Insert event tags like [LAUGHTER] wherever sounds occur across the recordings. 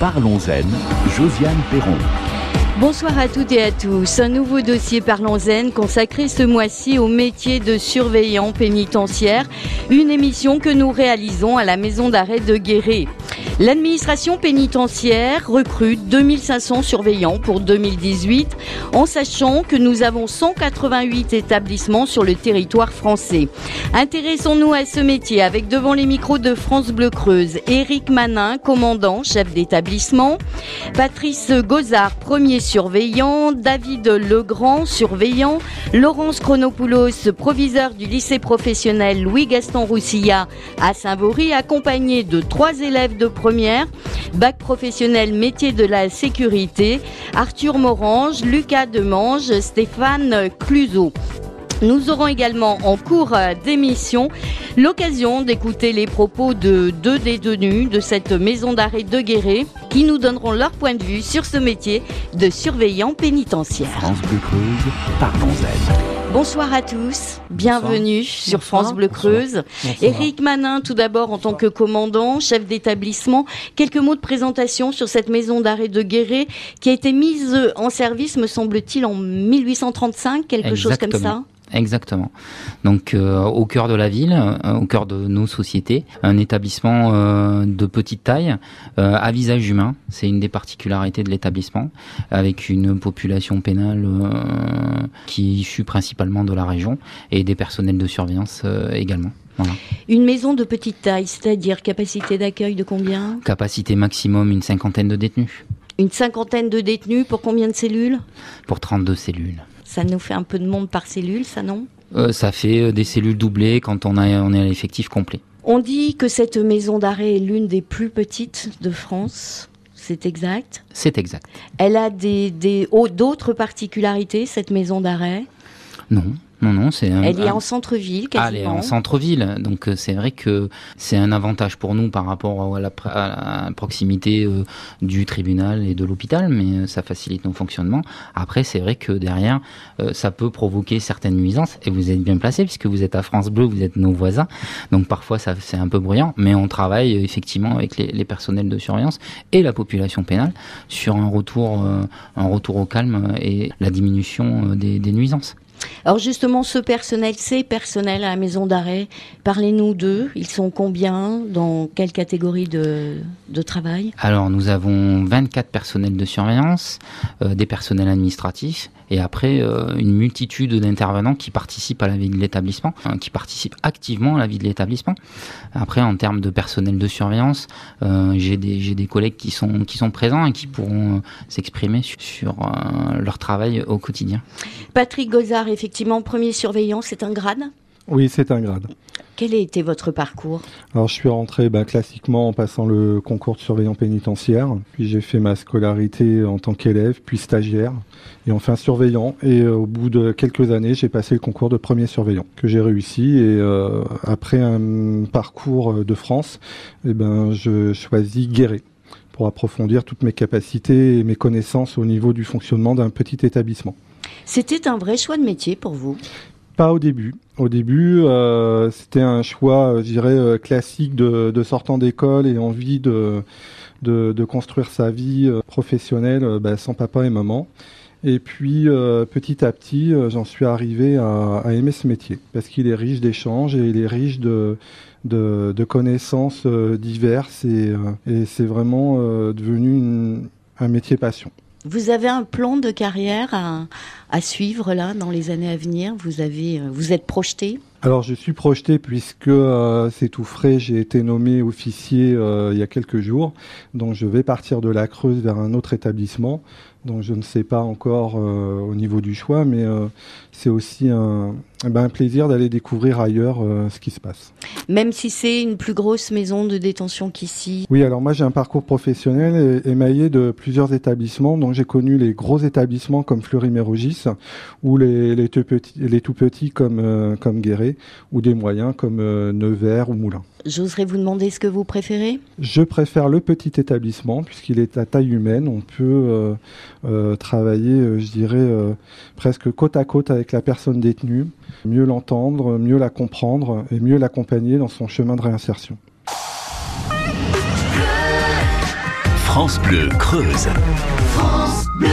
Parlons-en, Josiane Perron. Bonsoir à toutes et à tous. Un nouveau dossier Parlons Zen consacré ce mois-ci au métier de surveillant pénitentiaire, une émission que nous réalisons à la maison d'arrêt de Guéret. L'administration pénitentiaire recrute 2500 surveillants pour 2018 en sachant que nous avons 188 établissements sur le territoire français. Intéressons-nous à ce métier avec devant les micros de France Bleu Creuse, Éric Manin, commandant, chef d'établissement, Patrice Gozard, premier surveillant, David Legrand, surveillant, Laurence Chronopoulos, proviseur du lycée professionnel Louis-Gaston Roussilla à Saint-Vaury, accompagné de trois élèves de première, bac professionnel métier de la sécurité, Arthur Morange, Lucas Demange, Stéphane Cluzot. Nous aurons également en cours d'émission l'occasion d'écouter les propos de deux détenus de cette maison d'arrêt de Guéret qui nous donneront leur point de vue sur ce métier de surveillant pénitentiaire. France Bleu Creuse, parlons-en. Bonsoir à tous, bienvenue sur France Bleu Creuse. Éric Manin, tout d'abord en tant que commandant, chef d'établissement, quelques mots de présentation sur cette maison d'arrêt de Guéret qui a été mise en service, me semble-t-il, en 1835, quelque chose comme ça. Exactement. Donc euh, au cœur de la ville, euh, au cœur de nos sociétés, un établissement euh, de petite taille, à visage humain, c'est une des particularités de l'établissement, avec une population pénale qui est issue principalement de la région et des personnels de surveillance également. Voilà. Une maison de petite taille, c'est-à-dire capacité d'accueil de combien? Capacité maximum une cinquantaine de détenus Une cinquantaine de détenus pour combien de cellules? Pour 32 cellules. Ça nous fait un peu de monde par cellule, ça non? Euh, ça fait euh, des cellules doublées quand on, a, on est à l'effectif complet. On dit que cette maison d'arrêt est l'une des plus petites de France. C'est exact? C'est exact. Elle a des, des oh, d'autres particularités, cette maison d'arrêt? Non, non, non, c'est un, Elle est un- en centre-ville, Ah, elle est quasiment. en centre-ville, donc euh, c'est vrai que c'est un avantage pour nous par rapport à la, pr- à la proximité euh, du tribunal et de l'hôpital, mais euh, ça facilite nos fonctionnements. Après, c'est vrai que derrière, euh, ça peut provoquer certaines nuisances, et vous êtes bien placé puisque vous êtes à France Bleu, vous êtes nos voisins, donc parfois ça c'est un peu bruyant, mais on travaille euh, effectivement avec les, les personnels de surveillance et la population pénale sur un retour, un retour au calme et la diminution des, des nuisances. Alors justement, ce personnel, ces personnels à la maison d'arrêt, parlez-nous d'eux. Ils sont combien? Dans quelle catégorie de, de travail? Alors, nous avons 24 personnels de surveillance, euh, des personnels administratifs, et après euh, une multitude d'intervenants qui participent à la vie de l'établissement, hein, qui participent activement à la vie de l'établissement. Après, en termes de personnel de surveillance, euh, j'ai des, collègues qui sont, qui sont présents et qui pourront s'exprimer sur, sur, leur travail au quotidien. Patrick Gozard, effectivement, premier surveillant, c'est un grade. Oui, c'est un grade. Quel a été votre parcours Alors, je suis rentré bah, classiquement en passant le concours de surveillant pénitentiaire, puis j'ai fait ma scolarité en tant qu'élève, puis stagiaire, et enfin surveillant. Et euh, au bout de quelques années, j'ai passé le concours de premier surveillant que j'ai réussi. Et euh, après un parcours euh, de France, eh ben, je choisis Guéret pour approfondir toutes mes capacités et mes connaissances au niveau du fonctionnement d'un petit établissement. C'était un vrai choix de métier pour vous? Pas au début. Au début, euh, c'était un choix, euh, je dirais, euh, classique de, sortant d'école et envie de, de, construire sa vie professionnelle bah, sans papa et maman. Et puis, petit à petit, j'en suis arrivé à, aimer ce métier parce qu'il est riche d'échanges et il est riche de, de, connaissances diverses et, c'est vraiment devenu un métier passion. Vous avez un plan de carrière à, suivre là dans les années à venir? Vous euh, êtes projeté? Alors je suis projeté puisque euh, c'est tout frais, j'ai été nommé officier euh, il y a quelques jours, donc je vais partir de la Creuse vers un autre établissement, donc je ne sais pas encore euh, au niveau du choix, mais euh, c'est aussi un, ben, un plaisir d'aller découvrir ailleurs euh, ce qui se passe. Même si c'est une plus grosse maison de détention qu'ici. Oui, alors moi j'ai un parcours professionnel émaillé de plusieurs établissements. Donc j'ai connu les gros établissements comme Fleury-Mérogis ou les, les, tout petits, les tout petits comme, comme Guéret ou des moyens comme Nevers ou Moulins. J'oserais vous demander ce que vous préférez? Je préfère le petit établissement puisqu'il est à taille humaine. On peut euh, euh, travailler, euh, je dirais, euh, presque côte à côte avec la personne détenue, mieux l'entendre, mieux la comprendre et mieux l'accompagner dans son chemin de réinsertion. France Bleu Creuse. France Bleu.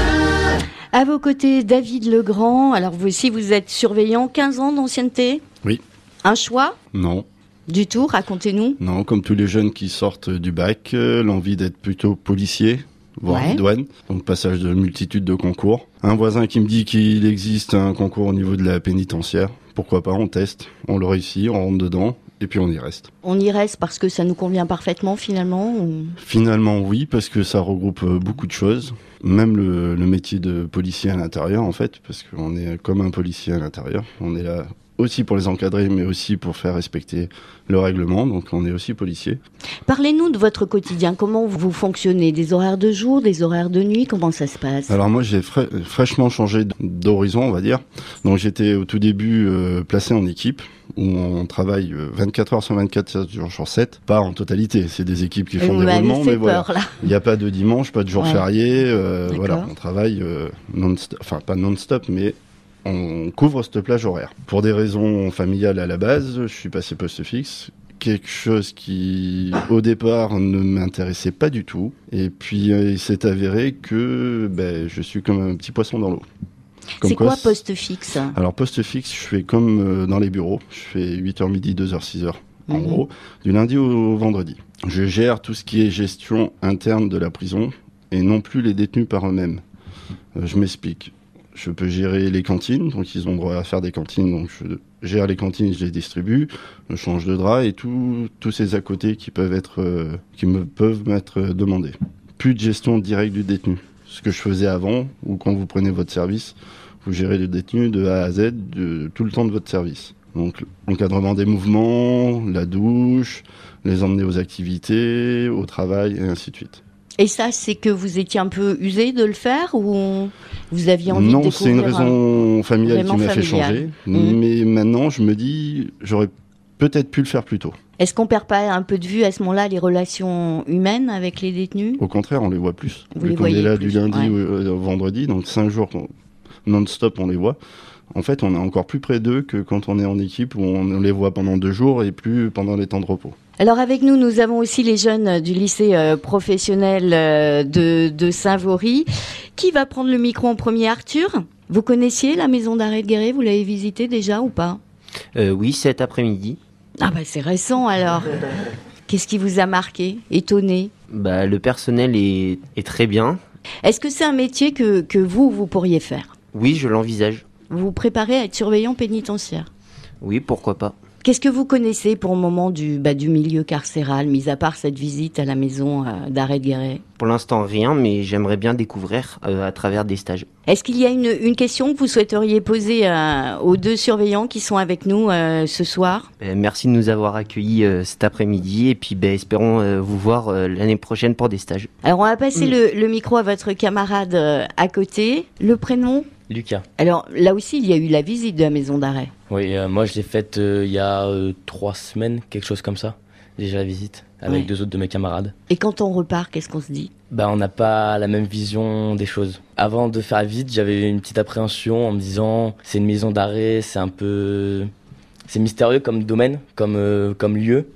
À vos côtés, David Legrand. Alors vous aussi, vous êtes surveillant, 15 ans d'ancienneté? Oui. Un choix? Non. Du tout, racontez-nous. Non, comme tous les jeunes qui sortent du bac, euh, l'envie d'être plutôt policier, voire douane, donc passage de multitude de concours. Un voisin qui me dit qu'il existe un concours au niveau de la pénitentiaire. Pourquoi pas, on teste, on le réussit, on rentre dedans, et puis on y reste. On y reste parce que ça nous convient parfaitement finalement Finalement oui, parce que ça regroupe euh, beaucoup de choses, même le, le métier de policier à l'intérieur en fait, parce qu'on est comme un policier à l'intérieur, on est là aussi pour les encadrer, mais aussi pour faire respecter le règlement. Donc on est aussi policier. Parlez-nous de votre quotidien. Comment vous fonctionnez? Des horaires de jour, des horaires de nuit? Comment ça se passe? Alors moi j'ai fraîchement changé d'horizon, on va dire. Donc j'étais au tout début euh, placé en équipe où on travaille 24 euh, heures sur 24 jours sur 7, pas en totalité. C'est des équipes qui font des roulements, mais voilà. Il n'y a pas de dimanche, pas de jour férié. Euh, voilà, on travaille non-stop, enfin pas non-stop, mais on couvre cette plage horaire. Pour des raisons familiales à la base, je suis passé poste fixe quelque chose qui au départ ne m'intéressait pas du tout et puis euh, il s'est avéré que ben, je suis comme un petit poisson dans l'eau. C'est quoi, poste fixe Alors poste fixe, je fais comme euh, dans les bureaux, je fais 8h midi, 2h, 6h en mhm. gros, du lundi au vendredi. Je gère tout ce qui est gestion interne de la prison et non plus les détenus par eux-mêmes. Euh, je m'explique je peux gérer les cantines, donc ils ont droit à faire des cantines, donc je gère les cantines, je les distribue, je change de drap et tous ces à côté qui peuvent être, euh, qui peuvent m'être demandés. Plus de gestion directe du détenu. Ce que je faisais avant, ou quand vous prenez votre service, vous gérez le détenu de A à Z de, tout le temps de votre service. Donc l'encadrement des mouvements, la douche, les emmener aux activités, au travail et ainsi de suite. Et ça, c'est que vous étiez un peu usé de le faire ou vous aviez envie de découvrir Non, c'est une raison familiale qui m'a fait changer. Mmh. Mais maintenant, je me dis, j'aurais peut-être pu le faire plus tôt. Est-ce qu'on perd pas un peu de vue à ce moment-là les relations humaines avec les détenus? Au contraire, on les voit plus. Vous les on est là du lundi au vendredi, donc cinq jours non-stop, on les voit. En fait, on est encore plus près d'eux que quand on est en équipe où on les voit pendant deux jours et plus pendant les temps de repos. Alors avec nous, nous avons aussi les jeunes du lycée euh, professionnel euh, de, de Saint-Vaury. Qui va prendre le micro en premier Arthur? Vous connaissiez la maison d'arrêt de Guéret? Vous l'avez visitée déjà ou pas? Euh, Oui, cet après-midi. Ah bah c'est récent alors. Qu'est-ce qui vous a marqué, étonné? Bah, Le personnel est, est très bien. Est-ce que c'est un métier que, que vous, vous pourriez faire? Oui, je l'envisage. Vous vous préparez à être surveillant pénitentiaire? Oui, pourquoi pas. Qu'est-ce que vous connaissez pour le moment du, bah, du milieu carcéral, mis à part cette visite à la maison euh, d'arrêt de Guéret? Pour l'instant, rien, mais j'aimerais bien découvrir euh, à travers des stages. Est-ce qu'il y a une, une, question que vous souhaiteriez poser euh, aux deux surveillants qui sont avec nous ce soir? Ben, Merci de nous avoir accueillis cet après-midi et puis ben, espérons vous voir l'année prochaine pour des stages. Alors on va passer le, le, micro à votre camarade à côté. Le prénom? Lucas. Alors là aussi, il y a eu la visite de la maison d'arrêt. Oui, euh, moi je l'ai faite euh, il y a euh, trois semaines, quelque chose comme ça. Déjà la visite avec deux autres de mes camarades. Et quand on repart, qu'est-ce qu'on se dit? Bah on n'a pas la même vision des choses. Avant de faire la visite, j'avais une petite appréhension en me disant c'est une maison d'arrêt, c'est un peu c'est mystérieux comme domaine, comme comme lieu.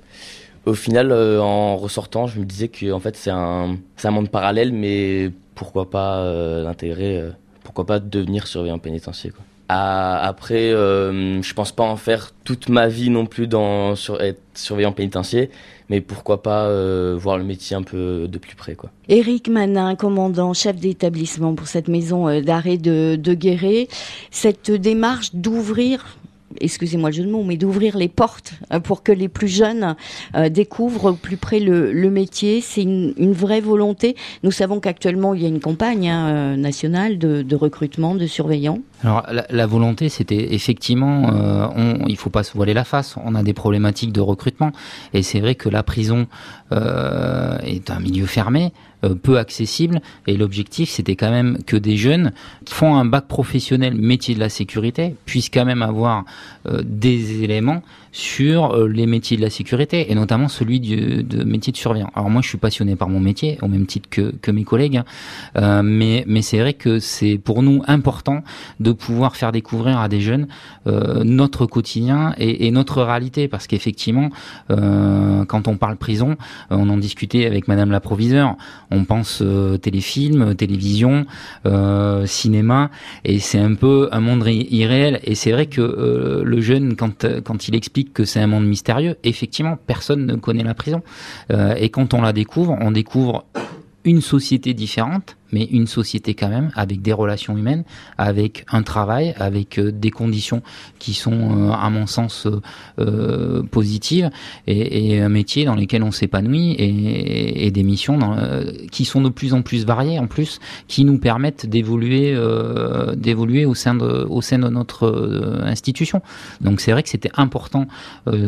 Au final, en ressortant, je me disais que en fait c'est un c'est un monde parallèle, mais pourquoi pas l'intégrer pourquoi pas devenir surveillant pénitentiaire après, euh, je pense pas en faire toute ma vie non plus dans être surveillant pénitentiaire, mais pourquoi pas euh, voir le métier un peu de plus près quoi. Éric Manin, commandant, chef d'établissement pour cette maison euh, d'arrêt de, de Guéret, cette démarche d'ouvrir excusez-moi le jeu mais d'ouvrir les portes euh, pour que les plus jeunes euh, découvrent au plus près le, métier. C'est une, vraie volonté. Nous savons qu'actuellement, il y a une campagne hein, euh, nationale de, recrutement de surveillants. Alors la, volonté, c'était effectivement, on, il faut pas se voiler la face. On a des problématiques de recrutement, et c'est vrai que la prison est un milieu fermé. Euh, peu accessible. Et l'objectif, c'était quand même que des jeunes font un bac professionnel métier de la sécurité puissent quand même avoir euh, des éléments sur euh, les métiers de la sécurité et notamment celui du de métier de surveillant. Alors moi, je suis passionné par mon métier au même titre que, que mes collègues, hein. euh, mais mais c'est vrai que c'est pour nous important de pouvoir faire découvrir à des jeunes euh, notre quotidien et, et, notre réalité parce qu'effectivement, euh, quand on parle prison, on en discutait avec Madame la proviseure, on pense téléfilm, télévision, cinéma, et c'est un peu un monde irréel. Et c'est vrai que le jeune, quand quand il explique que c'est un monde mystérieux, effectivement, personne ne connaît la prison. et quand on la découvre, on découvre une société différente mais une société quand même avec des relations humaines, avec un travail, avec euh, des conditions qui sont, euh, à mon sens, euh, positives et, un métier dans lequel on s'épanouit et, des missions qui sont de plus en plus variées en plus, qui nous permettent d'évoluer, d'évoluer au sein de, au sein de notre institution. Donc c'est vrai que c'était important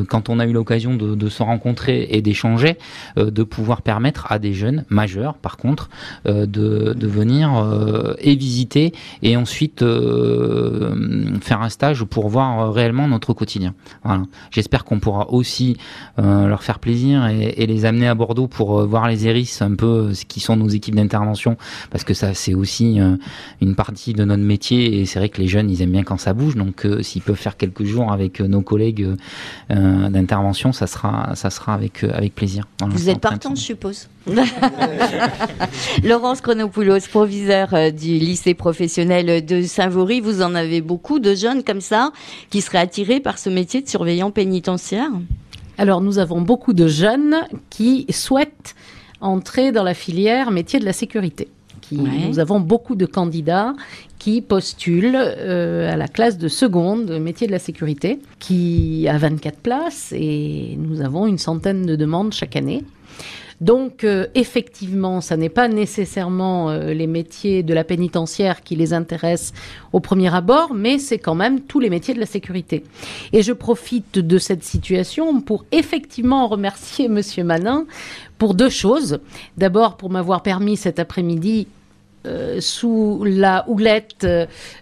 quand on a eu l'occasion de, de, se rencontrer et d'échanger, de pouvoir permettre à des jeunes majeurs, par contre, de de, venir euh, et visiter et ensuite euh, faire un stage pour voir euh, réellement notre quotidien. Voilà. J'espère qu'on pourra aussi leur faire plaisir et, les amener à Bordeaux pour voir les hérisses, un peu ce qui sont nos équipes d'intervention, parce que ça c'est aussi une partie de notre métier et c'est vrai que les jeunes ils aiment bien quand ça bouge, donc s'ils peuvent faire quelques jours avec nos collègues d'intervention, ça sera ça sera avec avec plaisir. Vous êtes partant, je suppose. [LAUGHS] Laurence Chronopoulos, proviseur euh, du lycée professionnel de Saint-Vaury, vous en avez beaucoup de jeunes comme ça qui seraient attirés par ce métier de surveillant pénitentiaire Alors nous avons beaucoup de jeunes qui souhaitent entrer dans la filière métier de la sécurité. Nous avons beaucoup de candidats qui postulent euh, à la classe de seconde métier de la sécurité, qui a 24 places et nous avons une centaine de demandes chaque année. Donc euh, effectivement, ça n'est pas nécessairement euh, les métiers de la pénitentiaire qui les intéressent au premier abord, mais c'est quand même tous les métiers de la sécurité. Et je profite de cette situation pour effectivement remercier [LAUGHS] Monsieur Manin pour deux choses. D'abord pour m'avoir permis cet après-midi euh, sous la houlette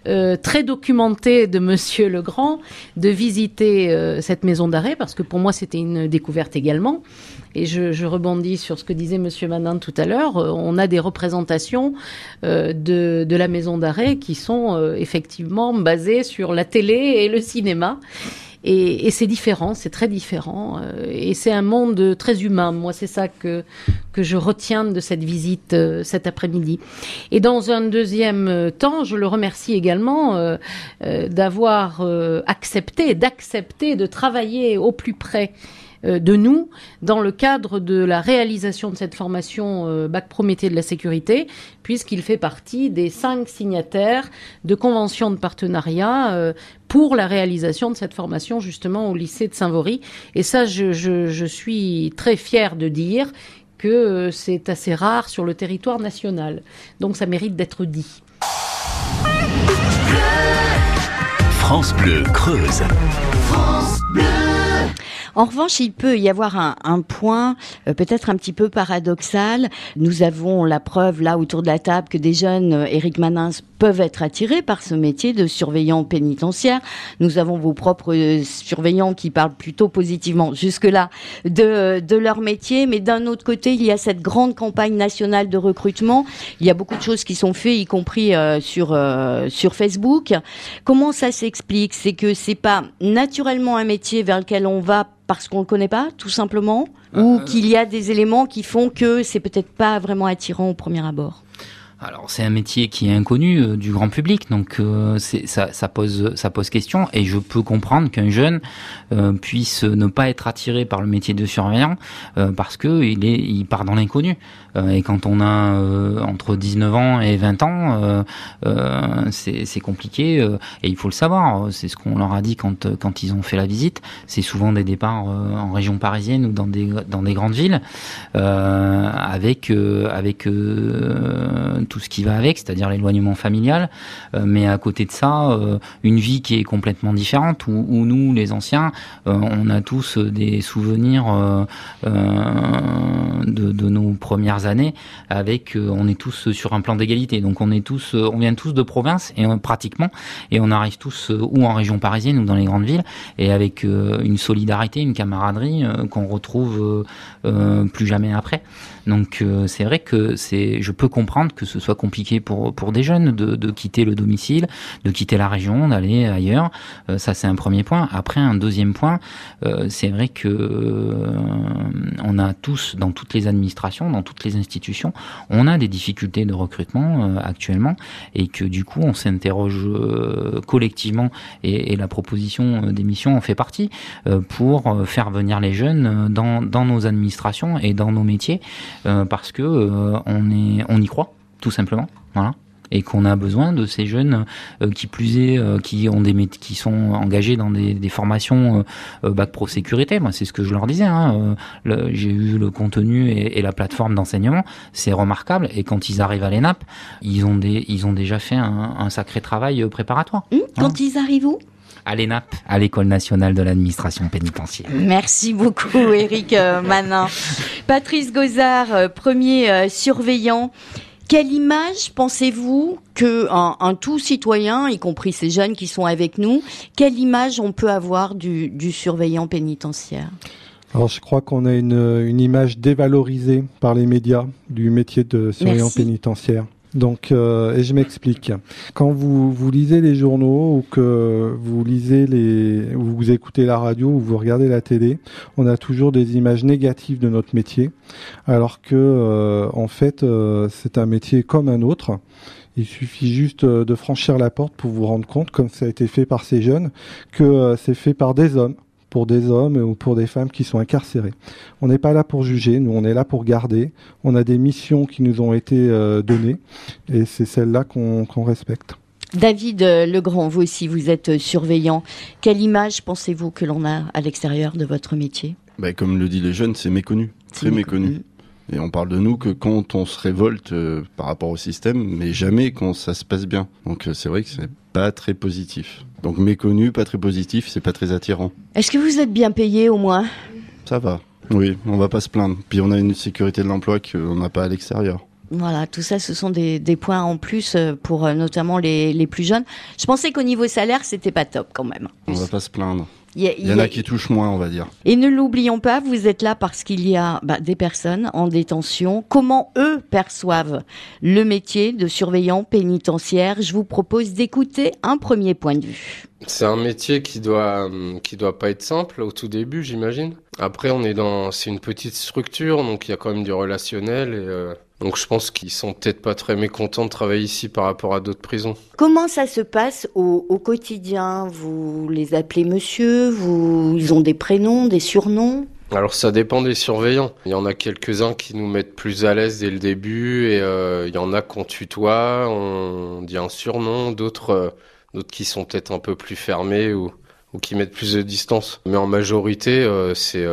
très documentée de Monsieur Legrand de visiter cette maison d'arrêt parce que pour moi c'était une découverte également et je, rebondis sur ce que disait Monsieur Manin tout à l'heure, euh, on a des représentations euh, de, de, la maison d'arrêt qui sont euh, effectivement basées sur la télé et le cinéma. Et, et c'est différent, c'est très différent. et c'est un monde très humain. Moi, c'est ça que, que je retiens de cette visite cet après-midi. Et dans un deuxième temps, je le remercie également d'avoir accepté, d'accepter de travailler au plus près euh, de nous dans le cadre de la réalisation de cette formation euh, Bac Prométhée de la sécurité, puisqu'il fait partie des cinq signataires de conventions de partenariat euh, pour la réalisation de cette formation justement au lycée de Saint-Vaury. Et ça, je, je suis très fière de dire que c'est assez rare sur le territoire national. Donc ça mérite d'être dit. France Bleu Creuse. En revanche, il peut y avoir un, point euh, peut-être un petit peu paradoxal. Nous avons la preuve là autour de la table que des jeunes, euh, Eric Manins, peuvent être attirés par ce métier de surveillant pénitentiaire. Nous avons vos propres euh, surveillants qui parlent plutôt positivement jusque-là de, de leur métier, mais d'un autre côté, il y a cette grande campagne nationale de recrutement. Il y a beaucoup de choses qui sont faites, y compris sur sur Facebook. Comment ça s'explique? C'est que c'est pas naturellement un métier vers lequel on va parce qu'on le connaît pas, tout simplement, ou euh, qu'il y a des éléments qui font que c'est peut-être pas vraiment attirant au premier abord? Alors c'est un métier qui est inconnu euh, du grand public, donc euh, ça, pose ça pose question et je peux comprendre qu'un jeune euh, puisse ne pas être attiré par le métier de surveillant parce que il est il part dans l'inconnu et quand on a entre 19 ans et 20 ans c'est compliqué et il faut le savoir, c'est ce qu'on leur a dit quand ils ont fait la visite, c'est souvent des départs en région parisienne ou dans des grandes villes avec tout ce qui va avec, c'est-à-dire l'éloignement familial, euh, mais à côté de ça, euh, une vie qui est complètement différente, où, nous, les anciens, euh, on a tous des souvenirs de, de, nos premières années, avec, on est tous sur un plan d'égalité, donc on est tous, on vient tous de province et pratiquement, et on arrive tous ou en région parisienne ou dans les grandes villes, et avec une solidarité, une camaraderie qu'on retrouve plus jamais après. Donc euh, c'est vrai que c'est, je peux comprendre que ce soit compliqué pour pour des jeunes de, de quitter le domicile, de quitter la région, d'aller ailleurs. Euh, ça c'est un premier point. Après un deuxième point, euh, c'est vrai que on a tous dans toutes les administrations, dans toutes les institutions, on a des difficultés de recrutement actuellement et que du coup on s'interroge collectivement et, et, la proposition d'émission en fait partie pour faire venir les jeunes dans dans nos administrations et dans nos métiers euh, parce que euh, on est, on y croit tout simplement. Voilà. Et qu'on a besoin de ces jeunes euh, qui plus est qui ont des qui sont engagés dans des, des formations bac pro sécurité. Moi c'est ce que je leur disais hein, j'ai eu le contenu et, et la plateforme d'enseignement. C'est remarquable. Et quand ils arrivent à l'ENAP ils ont des ils ont déjà fait un, un sacré travail préparatoire. Mmh, quand hein. ils arrivent où? À l'ENAP, à l'École nationale de l'administration pénitentiaire. Merci beaucoup, Eric euh, [LAUGHS] Manin. Patrice Gozard, euh, premier euh, surveillant. Quelle image pensez-vous que un, tout citoyen, y compris ces jeunes qui sont avec nous, quelle image on peut avoir du, du surveillant pénitentiaire? Alors je crois qu'on a une, une, image dévalorisée par les médias du métier de surveillant pénitentiaire. Donc, euh, et je m'explique. Quand vous, vous lisez les journaux ou que vous lisez les, ou vous écoutez la radio ou vous regardez la télé, on a toujours des images négatives de notre métier, alors que euh, en fait, euh, c'est un métier comme un autre. Il suffit juste de franchir la porte pour vous rendre compte, comme ça a été fait par ces jeunes, que c'est fait par des hommes pour des hommes ou pour des femmes qui sont incarcérés. On n'est pas là pour juger, nous on est là pour garder. On a des missions qui nous ont été euh, données et c'est celles-là qu'on respecte. David euh, Legrand, vous aussi, vous êtes euh, surveillant. Quelle image pensez-vous que l'on a à l'extérieur de votre métier? Bah, Comme le dit les jeunes, c'est méconnu, très méconnu. Et on parle de nous que quand on se révolte par rapport au système, mais jamais quand ça se passe bien. Donc c'est vrai que c'est pas très positif. Donc méconnu, pas très positif, c'est pas très attirant. Est-ce que vous êtes bien payé au moins? Ça va. Oui, on va pas se plaindre. Puis on a une sécurité de l'emploi qu'on n'a pas à l'extérieur. Voilà, tout ça, ce sont des, points en plus euh, pour euh, notamment les, les plus jeunes. Je pensais qu'au niveau salaire, c'était pas top quand même. On va pas se plaindre. Il y, en a, qui touchent moins, on va dire. Et ne l'oublions pas, vous êtes là parce qu'il y a bah, des personnes en détention. Comment eux perçoivent le métier de surveillant pénitentiaire? Je vous propose d'écouter un premier point de vue. C'est un métier qui doit qui doit pas être simple au tout début, j'imagine. Après, on est dans c'est une petite structure, donc il y a quand même du relationnel et euh, donc je pense qu'ils sont peut-être pas très mécontents de travailler ici par rapport à d'autres prisons. Comment ça se passe au, au, quotidien? Vous les appelez monsieur? Vous, Ils ont des prénoms, des surnoms? Alors ça dépend des surveillants. Il y en a quelques-uns qui nous mettent plus à l'aise dès le début et euh, il y en a qu'on tutoie, on dit un surnom, d'autres euh, d'autres qui sont peut-être un peu plus fermés ou, ou qui mettent plus de distance. Mais en majorité, euh, c'est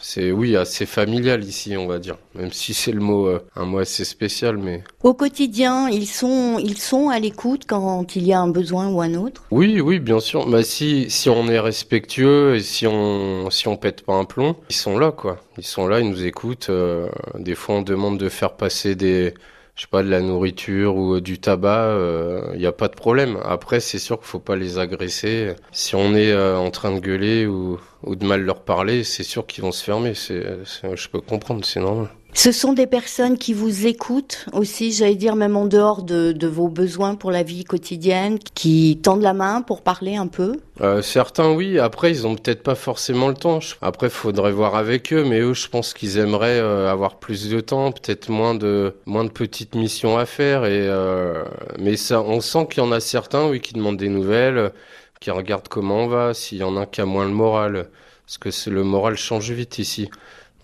c'est oui assez familial ici, on va dire. Même si c'est le mot euh, un mot assez spécial, mais au quotidien, ils sont ils sont à l'écoute quand il y a un besoin ou un autre? Oui, oui, bien sûr. Bah si si on est respectueux et si on si on pète pas un plomb, ils sont là quoi. Ils sont là, ils nous écoutent. Euh, des fois, on demande de faire passer des je sais pas, de la nourriture ou euh, du tabac, il n'y a pas de problème. Après, c'est sûr qu'il faut pas les agresser. Si on est en train de gueuler ou, ou de mal leur parler, c'est sûr qu'ils vont se fermer. C'est, je peux comprendre, c'est normal. Ce sont des personnes qui vous écoutent aussi, j'allais dire même en dehors de, vos besoins pour la vie quotidienne, qui tendent la main pour parler un peu? Euh, Certains oui, après ils ont peut-être pas forcément le temps. Après faudrait voir avec eux, mais eux je pense qu'ils aimeraient euh, avoir plus de temps, peut-être moins de moins de petites missions à faire. Et euh, mais ça, on sent qu'il y en a certains oui qui demandent des nouvelles qui regarde comment on va, s'il y en a qui a moins le moral, parce que le moral change vite ici.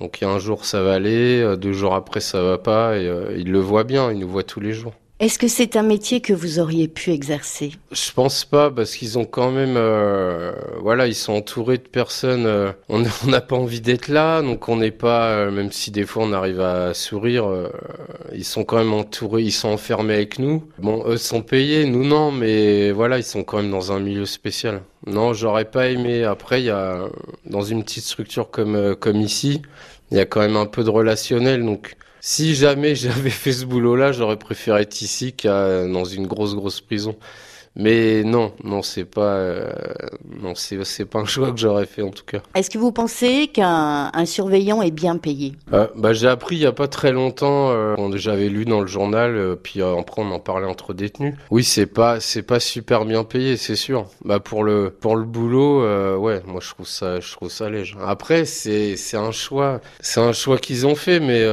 Donc un jour ça va aller, euh, deux jours après ça va pas, et euh, il le voit bien, il nous voit tous les jours. Est-ce que c'est un métier que vous auriez pu exercer? Je pense pas parce qu'ils ont quand même, euh, voilà, ils sont entourés de personnes. Euh, [LAUGHS] on n'a pas envie d'être là, donc on n'est pas, euh, même si des fois on arrive à sourire, ils sont quand même entourés, ils sont enfermés avec nous. Bon, eux sont payés, nous non, mais voilà, ils sont quand même dans un milieu spécial. Non, j'aurais pas aimé. Après, il y a dans une petite structure comme comme ici, il y a quand même un peu de relationnel, donc si jamais j'avais fait ce boulot-là, j'aurais préféré être ici qu'à dans une grosse grosse prison. Mais non, non, c'est pas, euh, non, c'est, c'est pas un choix que j'aurais fait en tout cas. Est-ce que vous pensez qu'un un surveillant est bien payé? Euh, bah, j'ai appris il y a pas très longtemps. Euh, j'avais lu dans le journal, euh, puis après on en parlait entre détenus. Oui, c'est pas, c'est pas super bien payé, c'est sûr. Bah pour le, pour le boulot, ouais, moi je trouve ça, je trouve ça léger. Après, c'est, c'est un choix, c'est un choix qu'ils ont fait, mais,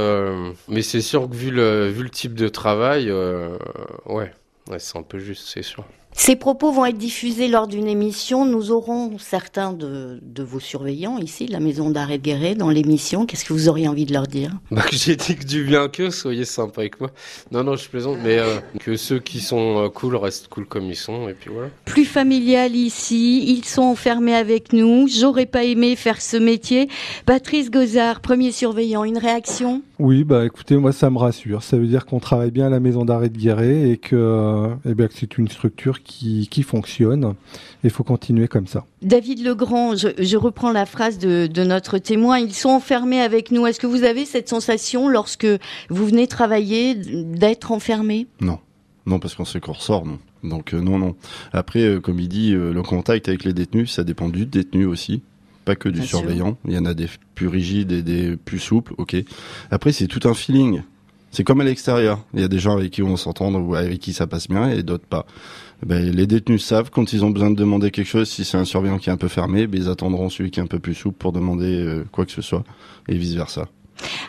mais c'est sûr que vu le, vu le type de travail, ouais, ouais, c'est un peu juste, c'est sûr. Ces propos vont être diffusés lors d'une émission. Nous aurons certains de, de vos surveillants ici, la maison d'arrêt de Guéret, dans l'émission. Qu'est-ce que vous auriez envie de leur dire? Bah, J'ai dit que du bien que, soyez sympa avec moi. Non, non, je plaisante, mais euh, que ceux qui sont euh, cool restent cool comme ils sont, et puis voilà. Plus familial ici, ils sont enfermés avec nous. J'aurais pas aimé faire ce métier. Patrice Gozard, premier surveillant, une réaction? Oui, bah écoutez, moi ça me rassure. Ça veut dire qu'on travaille bien à la maison d'arrêt de Guéret et que, euh, eh bien, que c'est une structure qui, qui fonctionne. Il faut continuer comme ça. David Legrand, je, je reprends la phrase de, de, notre témoin. Ils sont enfermés avec nous. Est-ce que vous avez cette sensation lorsque vous venez travailler d'être enfermé Non. Non, parce qu'on sait qu'on ressort, non. Donc euh, non, non. Après, euh, comme il dit, euh, le contact avec les détenus, ça dépend du détenu aussi pas que du Bien surveillant. Sûr. Il y en a des plus rigides et des plus souples, ok. Après, c'est tout un feeling. C'est comme à l'extérieur. Il y a des gens avec qui on s'entend ou avec qui ça passe bien et d'autres pas. Ben, les détenus savent quand ils ont besoin de demander quelque chose, si c'est un surveillant qui est un peu fermé, ben, ils attendront celui qui est un peu plus souple pour demander euh, quoi que ce soit et vice versa.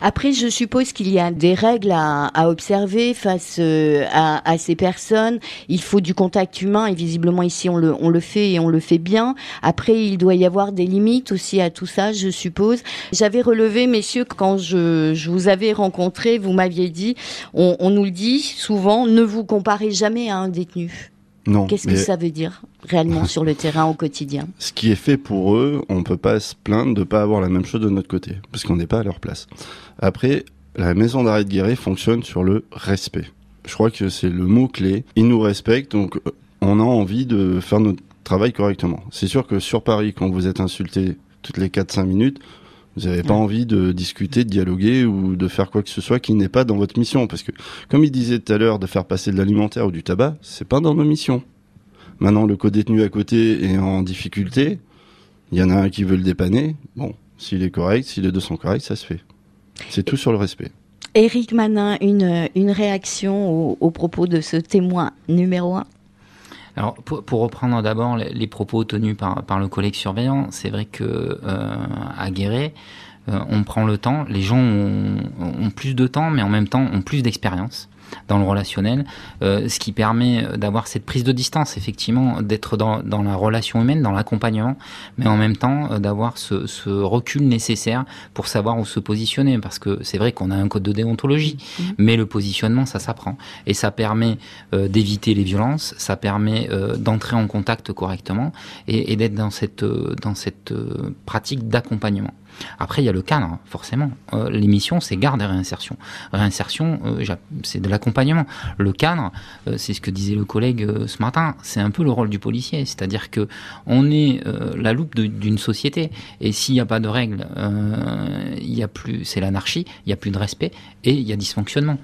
Après, je suppose qu'il y a des règles à, à observer face euh, à, à, ces personnes. Il faut du contact humain et visiblement ici on le, on le fait et on le fait bien. Après, il doit y avoir des limites aussi à tout ça, je suppose. J'avais relevé, messieurs, quand je, je vous avais rencontré, vous m'aviez dit, on, on nous le dit souvent, ne vous comparez jamais à un détenu. Non. Qu'est-ce que ça veut dire réellement [LAUGHS] sur le terrain au quotidien? Ce qui est fait pour eux, on peut pas se plaindre de pas avoir la même chose de notre côté, parce qu'on n'est pas à leur place. Après, la maison d'arrêt de Guéret fonctionne sur le respect. Je crois que c'est le mot clé. Ils nous respectent, donc euh, on a envie de faire notre travail correctement. C'est sûr que sur Paris, quand vous êtes insulté toutes les 4-5 minutes, vous n'avez pas envie de discuter, de dialoguer ou de faire quoi que ce soit qui n'est pas dans votre mission. Parce que, comme il disait tout à l'heure, de faire passer de l'alimentaire ou du tabac, c'est pas dans nos missions. Maintenant, le co-détenu à côté est en difficulté. Il y en a un qui veut le dépanner. Bon, s'il est correct, si les deux sont corrects, ça se fait. C'est tout sur le respect. Éric Manin, une, une réaction au, au propos de ce témoin numéro un? Alors, pour, pour reprendre d'abord les, propos tenus par, par le collègue surveillant, c'est vrai que euh, à Guéret, euh, on prend le temps, les gens ont, ont, plus de temps, mais en même temps ont plus d'expérience dans le relationnel, euh, ce qui permet d'avoir cette prise de distance, effectivement, d'être dans, dans, la relation humaine, dans l'accompagnement, mais en même temps euh, d'avoir ce, ce, recul nécessaire pour savoir où se positionner, parce que c'est vrai qu'on a un code de déontologie, mmh. mais le positionnement, ça s'apprend, et ça permet euh, d'éviter les violences, ça permet euh, d'entrer en contact correctement et, et d'être dans cette, dans cette pratique d'accompagnement. Après, il y a le cadre, forcément. Euh, L'émission, c'est garde et réinsertion. Réinsertion, euh, c'est de l'accompagnement. Le cadre, euh, c'est ce que disait le collègue ce matin, c'est un peu le rôle du policier. C'est-à-dire que on est la loupe d'une société. Et s'il n'y a pas de règles, c'est l'anarchie, il n'y a plus de respect et il y a dysfonctionnement.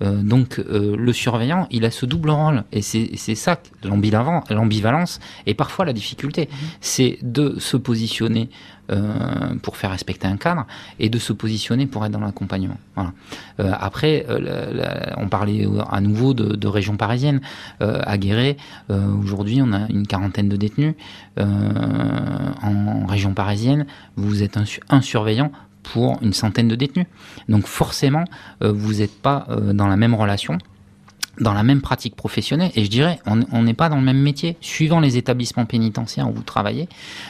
Donc, le surveillant, il a ce double rôle. Et c'est ça, l'ambivalence et parfois la difficulté. C'est de se positionner euh, pour faire respecter un cadre et de se positionner pour être dans l'accompagnement. Voilà. Euh, après, euh, la, la, on parlait à nouveau de, de région parisienne. à Guéret, aujourd'hui, on a une quarantaine de détenus. en région parisienne, vous êtes un, un surveillant pour une centaine de détenus. Donc forcément, vous n'êtes pas dans la même relation dans la même pratique professionnelle. Et je dirais on n'est pas dans le même métier. Suivant les établissements pénitentiaires où vous travaillez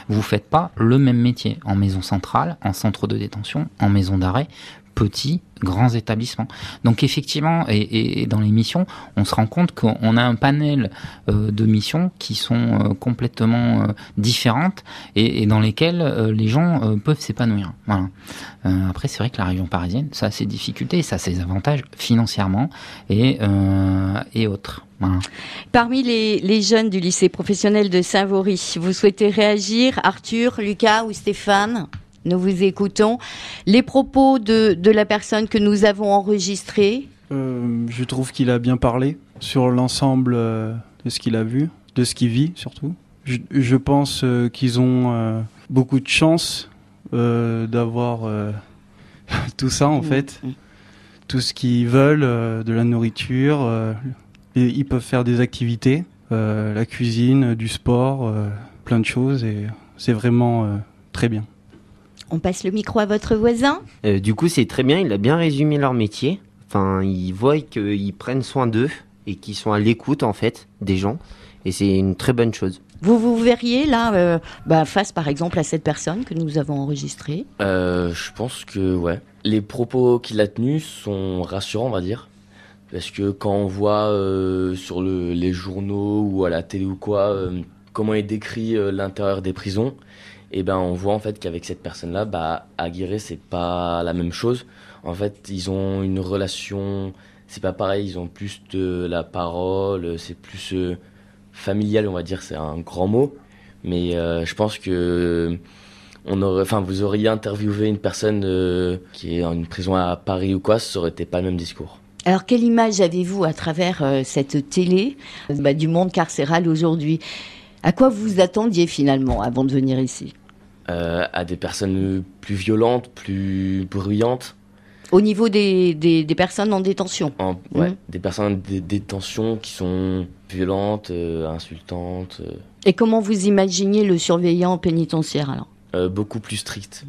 vous faites pas le même métier. En maison centrale en centre de détention en maison d'arrêt petits, grands établissements. Donc effectivement, et, dans les missions, on se rend compte qu'on a un panel euh, de missions qui sont euh, complètement euh, différentes et, dans lesquelles les gens peuvent s'épanouir. Après, c'est vrai que la région parisienne, ça a ses difficultés, ça a ses avantages financièrement et, autres. Parmi les, les, jeunes du lycée professionnel de Saint-Vaury, vous souhaitez réagir, Arthur, Lucas ou Stéphane? Nous vous écoutons. Les propos de, de la personne que nous avons enregistrée euh, Je trouve qu'il a bien parlé sur l'ensemble euh, de ce qu'il a vu. de ce qu'il vit surtout. Je, pense qu'ils ont beaucoup de chance d'avoir [LAUGHS] tout ça en mm. fait, mm. tout ce qu'ils veulent, de la nourriture, et ils peuvent faire des activités, la cuisine, du sport, plein de choses et c'est vraiment très bien. On passe le micro à votre voisin. Euh, du coup, c'est très bien. Il a bien résumé leur métier. Enfin, ils voient qu'ils prennent soin d'eux et qu'ils sont à l'écoute en fait des gens. Et c'est une très bonne chose. Vous vous verriez là, euh, bah, face par exemple à cette personne que nous avons enregistrée euh, Je pense que ouais. Les propos qu'il a tenus sont rassurants, on va dire. Parce que quand on voit sur les journaux ou à la télé ou quoi, comment il décrit l'intérieur des prisons, et ben on voit en fait qu'avec cette personne-là, bah, Aguirre, c'est pas la même chose. En fait, ils ont une relation, c'est pas pareil, ils ont plus de la parole, c'est plus euh, familial, on va dire, c'est un grand mot. Mais euh, je pense que on aurait, enfin, vous auriez interviewé une personne euh, qui est en une prison à Paris ou quoi, ça aurait été pas le même discours. Alors, quelle image avez-vous à travers cette télé bah, du monde carcéral aujourd'hui? À quoi vous attendiez finalement avant de venir ici? Euh, à des personnes plus violentes, plus bruyantes. Au niveau des, des, personnes en détention Ouais, mmh. des personnes en détention qui sont violentes, euh, insultantes. Euh. Et comment vous imaginez le surveillant pénitentiaire alors? Beaucoup plus strict,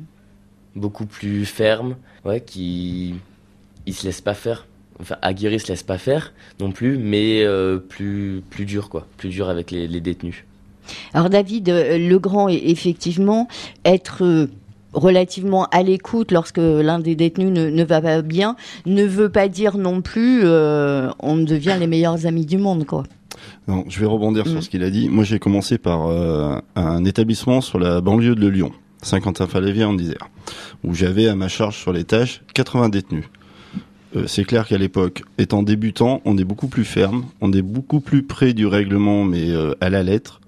beaucoup plus ferme, ouais, qui il se laisse pas faire. Enfin, Aguirre se laisse pas faire non plus, mais plus, plus dur, quoi. Plus dur avec les détenus. Alors David euh, Legrand, effectivement, être euh, relativement à l'écoute lorsque l'un des détenus ne, va pas bien ne veut pas dire non plus euh, on devient les meilleurs amis du monde quoi. Non, je vais rebondir sur mm. ce qu'il a dit. Moi, j'ai commencé par un établissement sur la banlieue de Lyon, Saint-Quentin-Falévien en Isère, où j'avais à ma charge sur les tâches 80 détenus. c'est clair qu'à l'époque, étant débutant, on est beaucoup plus ferme, on est beaucoup plus près du règlement, mais à la lettre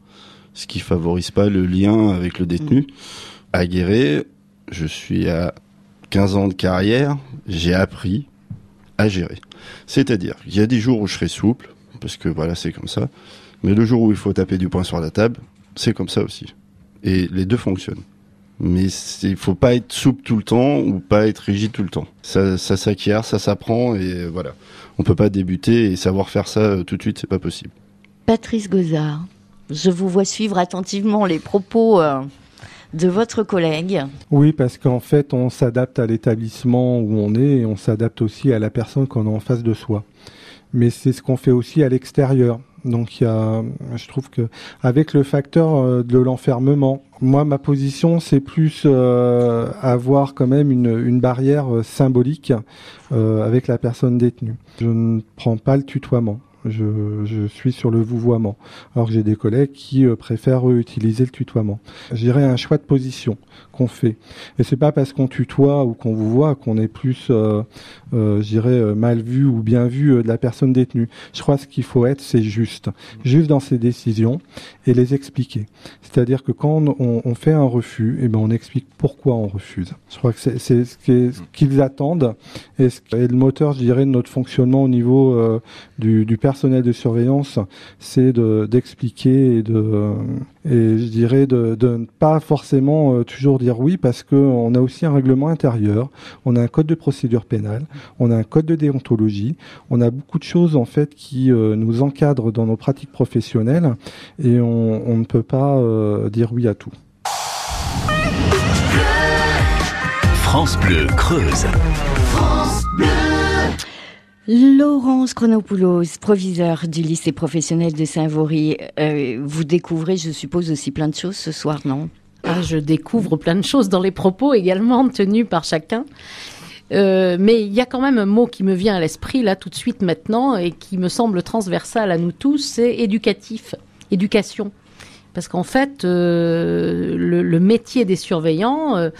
ce qui favorise pas le lien avec le détenu. Mm. Guéret, je suis à 15 ans de carrière, j'ai appris à gérer. C'est-à-dire, il y a des jours où je serai souple, parce que voilà, c'est comme ça. Mais le jour où il faut taper du poing sur la table, c'est comme ça aussi. Et les deux fonctionnent. Mais il faut pas être souple tout le temps ou pas être rigide tout le temps. Ça, ça s'acquiert, ça s'apprend et voilà. On peut pas débuter et savoir faire ça euh, tout de suite, c'est pas possible. Patrice Gozard, je vous vois suivre attentivement les propos euh, de votre collègue. Oui, parce qu'en fait, on s'adapte à l'établissement où on est et on s'adapte aussi à la personne qu'on a en face de soi. Mais c'est ce qu'on fait aussi à l'extérieur. Donc y a, je trouve que avec le facteur euh, de l'enfermement, moi ma position c'est plus euh, avoir quand même une barrière symbolique avec la personne détenue. Je ne prends pas le tutoiement. Je, suis sur le vouvoiement. Alors j'ai des collègues qui euh, préfèrent utiliser le tutoiement. Je un choix de position qu'on fait. Et c'est pas parce qu'on tutoie ou qu'on vous voit qu'on est plus, euh, euh, je euh, mal vu ou bien vu de la personne détenue. Je crois ce qu'il faut être, c'est juste, juste dans ses décisions et les expliquer. C'est-à-dire que quand on, fait un refus, et eh ben on explique pourquoi on refuse. Je crois que c'est ce qu'ils attendent et, ce, et, le moteur, je dirais, de notre fonctionnement au niveau du, personnel de surveillance, c'est d'expliquer et de et je dirais de, de ne pas forcément toujours dire oui parce qu'on a aussi un règlement intérieur, on a un code de procédure pénale, on a un code de déontologie, on a beaucoup de choses en fait qui euh, nous encadrent dans nos pratiques professionnelles et on, on ne peut pas euh, dire oui à tout. France Bleu Creuse. Laurence Chronopoulos, proviseur du lycée professionnel de Saint-Vaury, euh, vous découvrez, je suppose, aussi plein de choses ce soir, non? Ah, je découvre plein de choses dans les propos également tenus par chacun. Euh, mais il y a quand même un mot qui me vient à l'esprit là tout de suite maintenant et qui me semble transversal à nous tous, c'est éducatif, éducation. Parce qu'en fait, euh, le, métier des surveillants,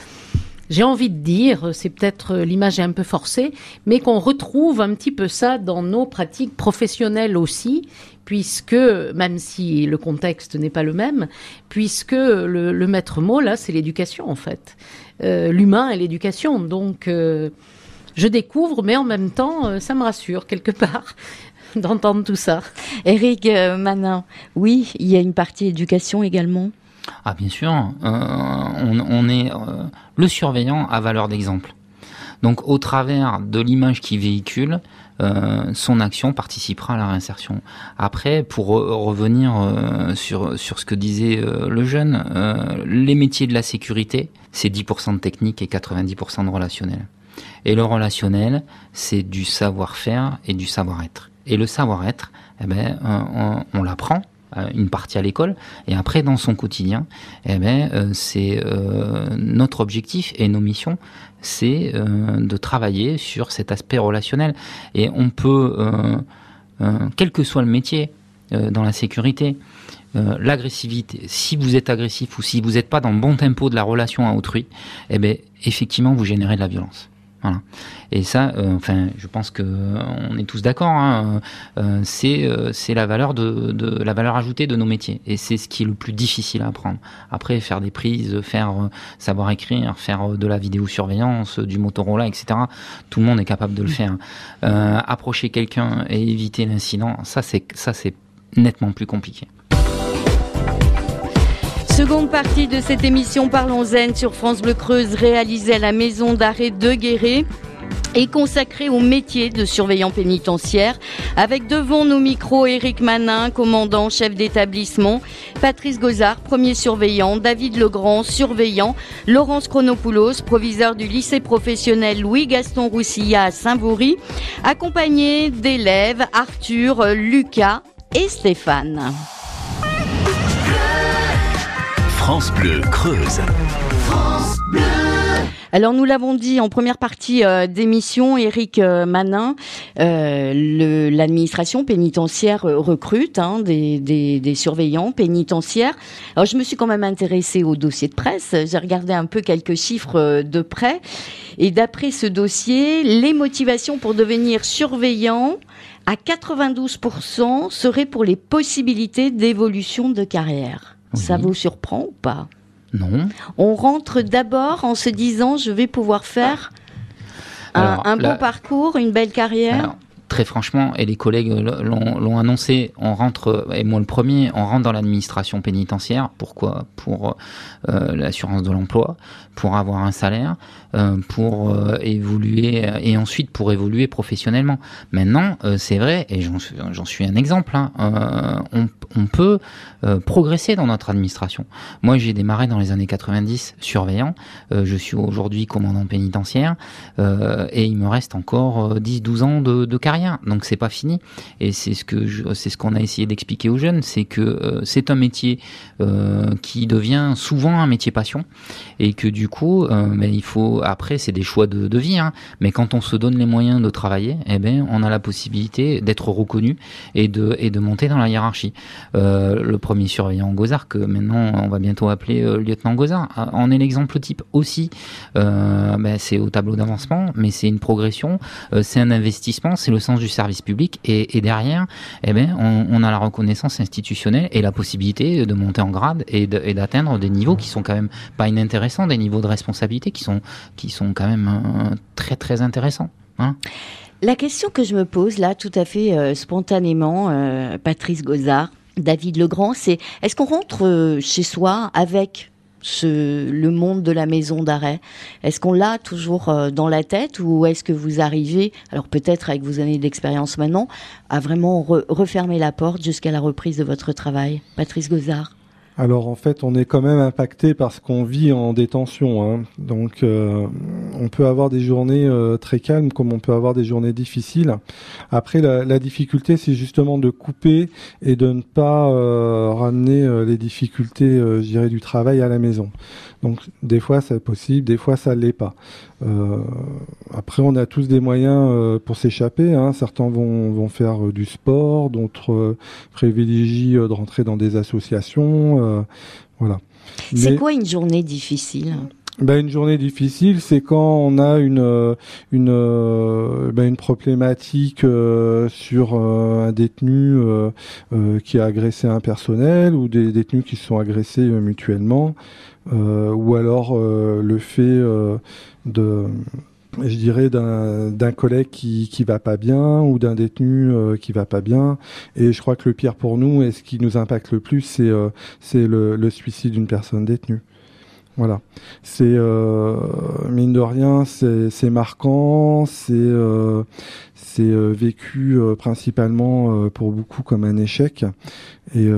j'ai envie de dire, c'est peut-être l'image est un peu forcée, mais qu'on retrouve un petit peu ça dans nos pratiques professionnelles aussi, puisque, même si le contexte n'est pas le même, puisque le, maître mot, là, c'est l'éducation, en fait. Euh, l'humain et l'éducation. Donc, euh, je découvre, mais en même temps, ça me rassure quelque [LAUGHS] part d'entendre tout ça. Eric Manin, oui, il y a une partie éducation également. Ah bien sûr, on, est le surveillant à valeur d'exemple. Donc au travers de l'image qu'il véhicule, euh, son action participera à la réinsertion. Après, pour revenir euh, sur, sur ce que disait euh, le jeune, les métiers de la sécurité, c'est 10% de technique et 90% de relationnel. Et le relationnel, c'est du savoir-faire et du savoir-être. Et le savoir-être, eh ben, on l'apprend, une partie à l'école et après dans son quotidien eh ben c'est notre objectif et nos missions c'est euh, de travailler sur cet aspect relationnel. Et on peut, euh, euh, quel que soit le métier dans la sécurité, l'agressivité, si vous êtes agressif ou si vous n'êtes pas dans le bon tempo de la relation à autrui, eh bien, effectivement, vous générez de la violence. Voilà. Et ça, euh, enfin, je pense que euh, on est tous d'accord. Hein, euh, c'est c'est la valeur de, de, la valeur ajoutée de nos métiers, et c'est ce qui est le plus difficile à apprendre. Après, faire des prises, faire savoir écrire, faire de la vidéosurveillance, du Motorola, etc. Tout le monde est capable de le faire. approcher quelqu'un et éviter l'incident, ça c'est ça c'est nettement plus compliqué. Seconde partie de cette émission Parlons Zen sur France Bleu Creuse réalisée à la maison d'arrêt de Guéret et consacrée au métier de surveillant pénitentiaire avec devant nos micros Éric Manin, commandant chef d'établissement, Patrice Gozard, premier surveillant, David Legrand, surveillant, Laurence Chronopoulos, proviseur du lycée professionnel Louis-Gaston Roussilla à Saint-Vaury, accompagné d'élèves Arthur, Lucas et Stéphane. France Bleu Creuse. France Bleu. Alors nous l'avons dit en première partie euh, d'émission, Eric euh, Manin, euh, l'administration pénitentiaire recrute hein, des, des, des, surveillants pénitentiaires. Alors je me suis quand même intéressée au dossier de presse. J'ai regardé un peu quelques chiffres de près. Et d'après ce dossier, les motivations pour devenir surveillant à 92% seraient pour les possibilités d'évolution de carrière. Ça vous surprend ou pas? Non. On rentre d'abord en se disant je vais pouvoir faire un, bon parcours, une belle carrière? Très franchement, et les collègues l'ont annoncé, on rentre, et moi le premier, on rentre dans l'administration pénitentiaire. Pourquoi? Pour euh, l'assurance de l'emploi, pour avoir un salaire, euh, pour euh, évoluer, et ensuite pour évoluer professionnellement. Maintenant, c'est vrai, et j'en suis un exemple, hein, on, peut progresser dans notre administration. Moi, j'ai démarré dans les années 90 surveillant, je suis aujourd'hui commandant pénitentiaire, et il me reste encore 10-12 ans de carrière donc c'est pas fini. Et c'est ce que c'est ce qu'on a essayé d'expliquer aux jeunes, c'est que euh, c'est un métier euh, qui devient souvent un métier passion, et que du coup, euh, ben, il faut après c'est des choix de, vie, hein. mais quand on se donne les moyens de travailler, eh ben on a la possibilité d'être reconnu et de et de monter dans la hiérarchie. le premier surveillant Gozard que maintenant on va bientôt appeler lieutenant Gozard, en est l'exemple type aussi. Ben, c'est au tableau d'avancement, mais c'est une progression, c'est un investissement, c'est le sens du service public et, derrière, eh ben, on, a la reconnaissance institutionnelle et la possibilité de monter en grade et d'atteindre des niveaux qui sont quand même pas inintéressants, des niveaux de responsabilité qui sont, qui sont quand même euh, très très intéressants. Hein. la question que je me pose là, tout à fait euh, spontanément, euh, Patrice Gozard, David Legrand, c'est est-ce qu'on rentre chez soi avec le monde de la maison d'arrêt. Est-ce qu'on l'a toujours euh, dans la tête ou est-ce que vous arrivez, alors peut-être avec vos années d'expérience maintenant, à vraiment refermer la porte jusqu'à la reprise de votre travail? Patrice Gozard alors en fait, on est quand même impacté par ce qu'on vit en détention. Hein. Donc euh, on peut avoir des journées euh, très calmes comme on peut avoir des journées difficiles. Après, la, difficulté, c'est justement de couper et de ne pas euh, ramener les difficultés, je du travail à la maison. Donc des fois c'est possible, des fois ça l'est pas. Après on a tous des moyens pour s'échapper. Hein. Certains vont, vont faire du sport, d'autres privilégient de rentrer dans des associations. Voilà. C'est quoi une journée difficile? Ben, une journée difficile, c'est quand on a une une ben, une problématique sur un détenu qui a agressé un personnel ou des détenus qui se sont agressés mutuellement. Euh, ou alors euh, le fait euh, de je dirais d'un collègue qui qui va pas bien ou d'un détenu euh, qui va pas bien. Et je crois que le pire pour nous et ce qui nous impacte le plus c'est euh, c'est le, le, suicide d'une personne détenue voilà c'est euh, mine de rien c'est marquant c'est c'est euh, vécu euh, principalement euh, pour beaucoup comme un échec et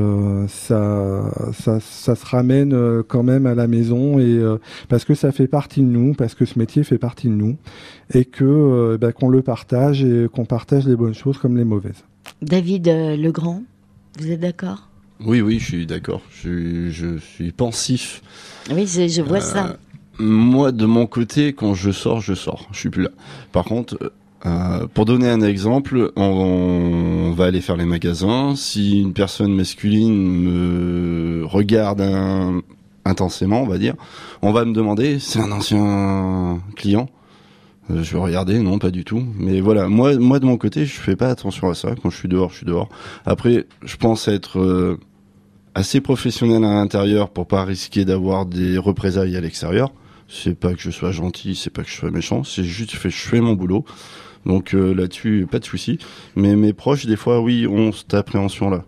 ça, ça, ça se ramène quand même à la maison et parce que ça fait partie de nous, parce que ce métier fait partie de nous et que bah, qu'on le partage et qu'on partage les bonnes choses comme les mauvaises. David Legrand, vous êtes d'accord? Oui, oui, je suis d'accord. Je, je, suis pensif. Oui, je, vois ça. Moi, de mon côté, quand je sors, je sors. Je suis plus là. Par contre, euh, pour donner un exemple, on, va aller faire les magasins. Si une personne masculine me regarde intensément, on va dire, on va me demander, c'est un ancien client euh, Je vais regarder, non, pas du tout. Mais voilà, moi, moi de mon côté, je fais pas attention à ça. Quand je suis dehors, je suis dehors. Après, je pense être euh, assez professionnel à l'intérieur pour pas risquer d'avoir des représailles à l'extérieur. C'est pas que je sois gentil, c'est pas que je sois méchant, c'est juste que je fais mon boulot. Donc euh, là-dessus, pas de souci. Mais mes proches, des fois, oui, ont cette appréhension-là.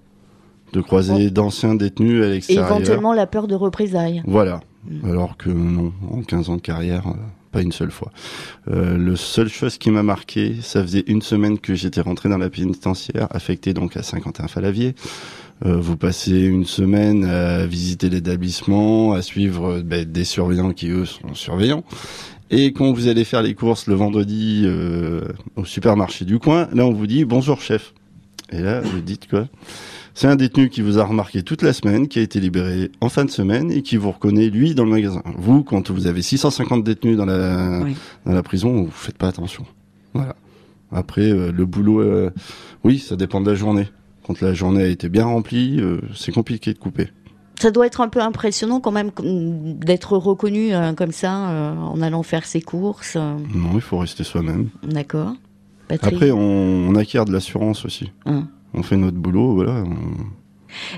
De croiser d'anciens détenus à l'extérieur. Éventuellement la peur de représailles. Voilà. Mm. Alors que non, en 15 ans de carrière, euh, pas une seule fois. Euh, le seule chose qui m'a marqué, ça faisait une semaine que j'étais rentré dans la pénitentiaire, affecté donc à Saint-Quentin-Falavier. Euh, vous passez une semaine à visiter l'établissement, à suivre ben, des surveillants qui eux sont surveillants. Et quand vous allez faire les courses le vendredi euh, au supermarché du coin, là on vous dit bonjour chef. Et là vous dites quoi? C'est un détenu qui vous a remarqué toute la semaine, qui a été libéré en fin de semaine et qui vous reconnaît lui dans le magasin. Vous, quand vous avez 650 détenus dans la dans la prison, vous faites pas attention. Voilà. Après euh, le boulot, euh, oui, ça dépend de la journée. Quand la journée a été bien remplie, c'est compliqué de couper ça doit être un peu impressionnant quand même d'être reconnu euh, comme ça euh, en allant faire ses courses. Euh. Non, il faut rester soi-même. D'accord. Après, on, acquiert de l'assurance aussi. Hein. On fait notre boulot, voilà.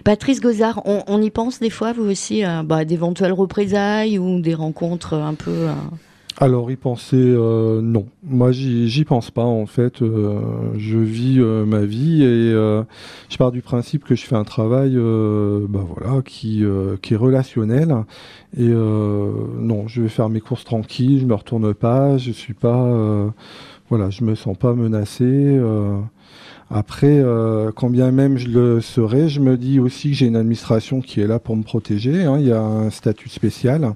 Patrice Gozard, on, y pense des fois, vous aussi, bah, d'éventuelles représailles ou des rencontres un peu. Alors y penser, euh, non. Moi j'y pense pas en fait. Euh, je vis euh, ma vie et je pars du principe que je fais un travail, bah voilà, qui qui est relationnel. Et non, je vais faire mes courses tranquilles, je me retourne pas, je suis pas, voilà, je me sens pas menacé. Après, quand bien même je le serais, je me dis aussi que j'ai une administration qui est là pour me protéger. Hein. Il y a un statut spécial.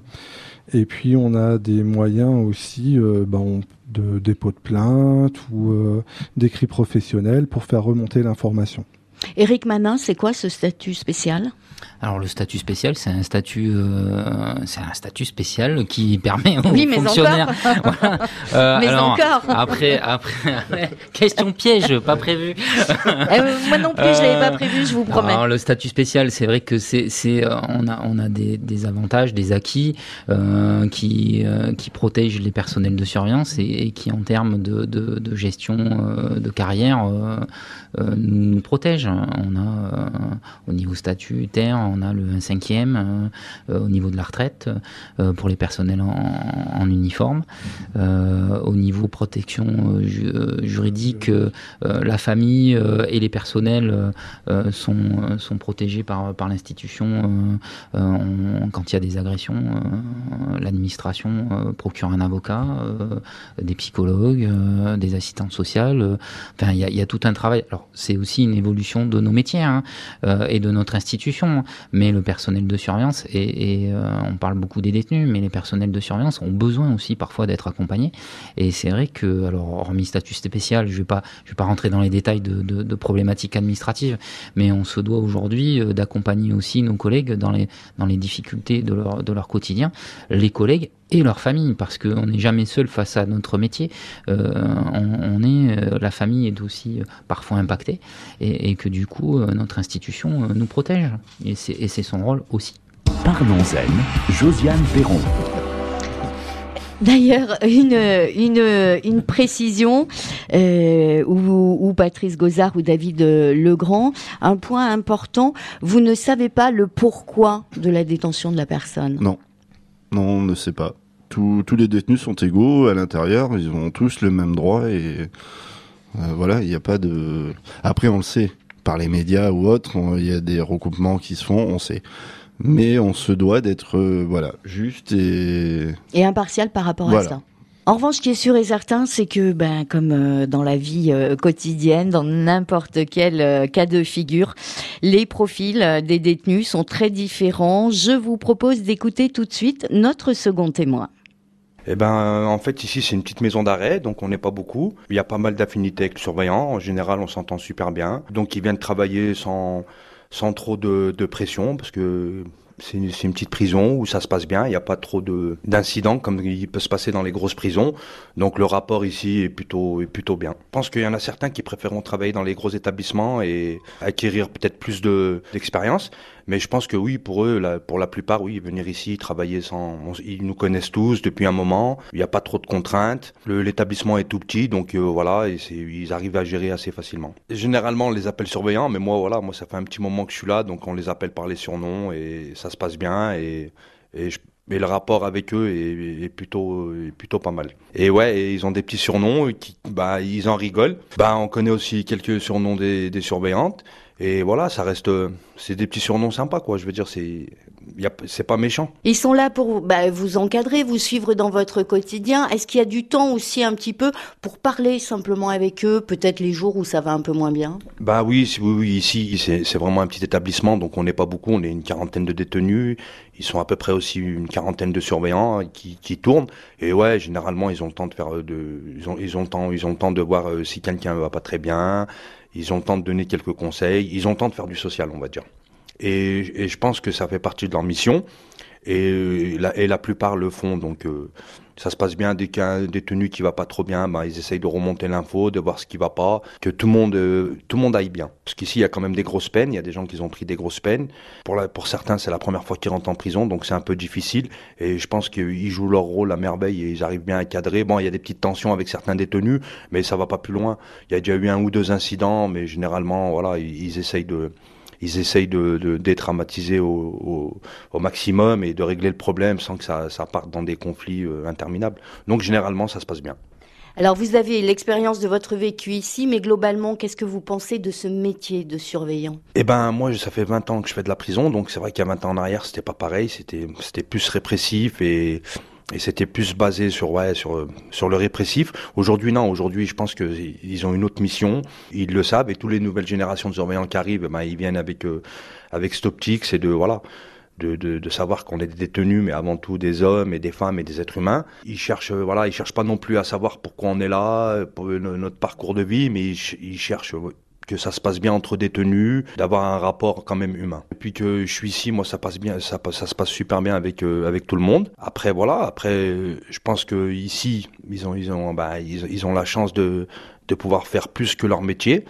Et puis on a des moyens aussi euh, ben, de dépôt de plainte ou euh, d'écrit professionnel pour faire remonter l'information. Éric Manin, c'est quoi ce statut spécial? Alors le statut spécial, c'est un statut, euh, c'est un statut spécial qui permet aux oui, mais fonctionnaires. Encore. [LAUGHS] Euh, [LAUGHS] mais encore. [LAUGHS] Après, après, question piège, pas prévu. Euh, moi non plus, je l'avais pas prévu, je vous promets. Alors le statut spécial, c'est vrai que c'est, c'est, on a, on a des, des avantages, des acquis qui, qui protègent les personnels de surveillance et, et qui, en termes de, de, de gestion de carrière, nous protègent. On a au niveau statutaire on a le 1 cinquième euh, euh, au niveau de la retraite euh, pour les personnels en, uniforme. au niveau protection juridique, la famille et les personnels sont, protégés par, l'institution quand il y a des agressions. L'administration procure un avocat, des psychologues, des assistantes sociales. Il y a, tout un travail. C'est aussi une évolution de nos métiers hein, et de notre institution mais le personnel de surveillance, et, euh, on parle beaucoup des détenus, mais les personnels de surveillance ont besoin aussi parfois d'être accompagnés. Et c'est vrai que, alors, hormis statut spécial, je ne vais, pas, vais pas rentrer dans les détails de, problématiques administratives, mais on se doit aujourd'hui euh, d'accompagner aussi nos collègues dans les, dans les difficultés de leur, de leur quotidien, les collègues et leur famille, parce qu'on n'est jamais seul face à notre métier. Euh, on, est, euh, la famille est aussi euh, parfois impactée, et, que du coup, notre institution nous protège, et c'est son rôle aussi. Parlons-en, Josiane Perron. D'ailleurs, une, une, une, précision euh, où, Patrice Gozard ou David Legrand, un point important, vous ne savez pas le pourquoi de la détention de la personne. Non. Non, on ne sait pas. tous les détenus sont égaux à l'intérieur, ils ont tous le même droit et voilà, il n'y a pas de. Après, on le sait, par les médias ou autres, il y a des recoupements qui se font, on sait. Mais on se doit d'être voilà juste et et impartial par rapport à ça. En revanche, ce qui est sûr et certain, c'est que, ben, comme euh, dans la vie euh, quotidienne, dans n'importe quel euh, cas de figure, les profils des détenus sont très différents. Je vous propose d'écouter tout de suite notre second témoin. Eh ben, en fait, ici, c'est une petite maison d'arrêt, donc on n'est pas beaucoup. Il y a pas mal d'affinités avec le surveillant. En général, on s'entend super bien. Donc, ils viennent travailler sans, trop de, de pression, parce que c'est une, petite prison où ça se passe bien, il n'y a pas trop d'incidents comme il peut se passer dans les grosses prisons. Donc le rapport ici est plutôt, est plutôt bien. Je pense qu'il y en a certains qui préféreront travailler dans les gros établissements et acquérir peut-être plus d'expérience. Mais je pense que oui, pour eux, pour la plupart, oui, venir ici, travailler sans, ils nous connaissent tous depuis un moment. Il n'y a pas trop de contraintes. L'établissement est tout petit, donc euh, voilà, et ils arrivent à gérer assez facilement. généralement, on les appelle surveillants, mais moi, voilà, moi, ça fait un petit moment que je suis là, donc on les appelle par les surnoms et ça se passe bien et, et le rapport avec eux est, plutôt plutôt pas mal. Et ouais, ils ont des petits surnoms qui bah ils en rigolent. Bah on connaît aussi quelques surnoms des surveillantes et voilà, ça reste, c'est des petits surnoms sympas, quoi. Je veux dire, c'est, c'est pas méchant. Ils sont là pour bah, vous encadrer, vous suivre dans votre quotidien. Est-ce qu'il y a du temps aussi un petit peu pour parler simplement avec eux, peut-être les jours où ça va un peu moins bien? Bah oui, oui, oui ici, c'est vraiment un petit établissement, donc on n'est pas beaucoup, on est une quarantaine de détenus. Ils sont à peu près aussi une quarantaine de surveillants qui, qui tournent. Et ouais, généralement, ils ont le temps de faire, de, ils ont, ils ont le temps, ils ont le temps de voir euh, si quelqu'un va pas très bien ils ont le temps de donner quelques conseils, ils ont le temps de faire du social, on va dire. Et, et je pense que ça fait partie de leur mission. Et la, et la plupart le font, donc euh, ça se passe bien. Dès qu'il détenu qui va pas trop bien, bah, ils essayent de remonter l'info, de voir ce qui va pas, que tout le monde, euh, tout le monde aille bien. Parce qu'ici, il y a quand même des grosses peines. Il y a des gens qui ont pris des grosses peines. Pour, certains, c'est la première fois qu'ils rentrent en prison, donc c'est un peu difficile. Et je pense qu'ils jouent leur rôle à merveille et ils arrivent bien à cadrer. Bon, il y a des petites tensions avec certains détenus, mais ça va pas plus loin. Il y a déjà eu un ou deux incidents, mais généralement, voilà, ils essayent de ils essayent de, de détraumatiser au, au, maximum et de régler le problème sans que ça, ça parte dans des conflits euh, interminables. Donc généralement, ça se passe bien. Alors vous avez l'expérience de votre vécu ici, mais globalement, qu'est-ce que vous pensez de ce métier de surveillant? Eh ben moi, ça fait 20 ans que je fais de la prison, donc c'est vrai qu'il y a 20 ans en arrière, c'était pas pareil, c'était c'était plus répressif et et c'était plus basé sur ouais sur sur le répressif. Aujourd'hui non, aujourd'hui je pense que ils ont une autre mission, ils le savent et toutes les nouvelles générations de surveillants qui arrivent, ben, ils viennent avec euh, avec cette optique, c'est de voilà de, de, savoir qu'on est des détenus, mais avant tout des hommes et des femmes et des êtres humains. Ils cherchent, voilà, ils cherchent pas non plus à savoir pourquoi on est là, notre parcours de vie, mais ils cherchent que ça se passe bien entre détenus, d'avoir un rapport quand même humain. Depuis que je suis ici, moi ça passe bien, ça, se passe super bien avec euh, avec tout le monde. Après voilà, après je pense que ici ils ont ils ont bah, ils ont la chance de de pouvoir faire plus que leur métier.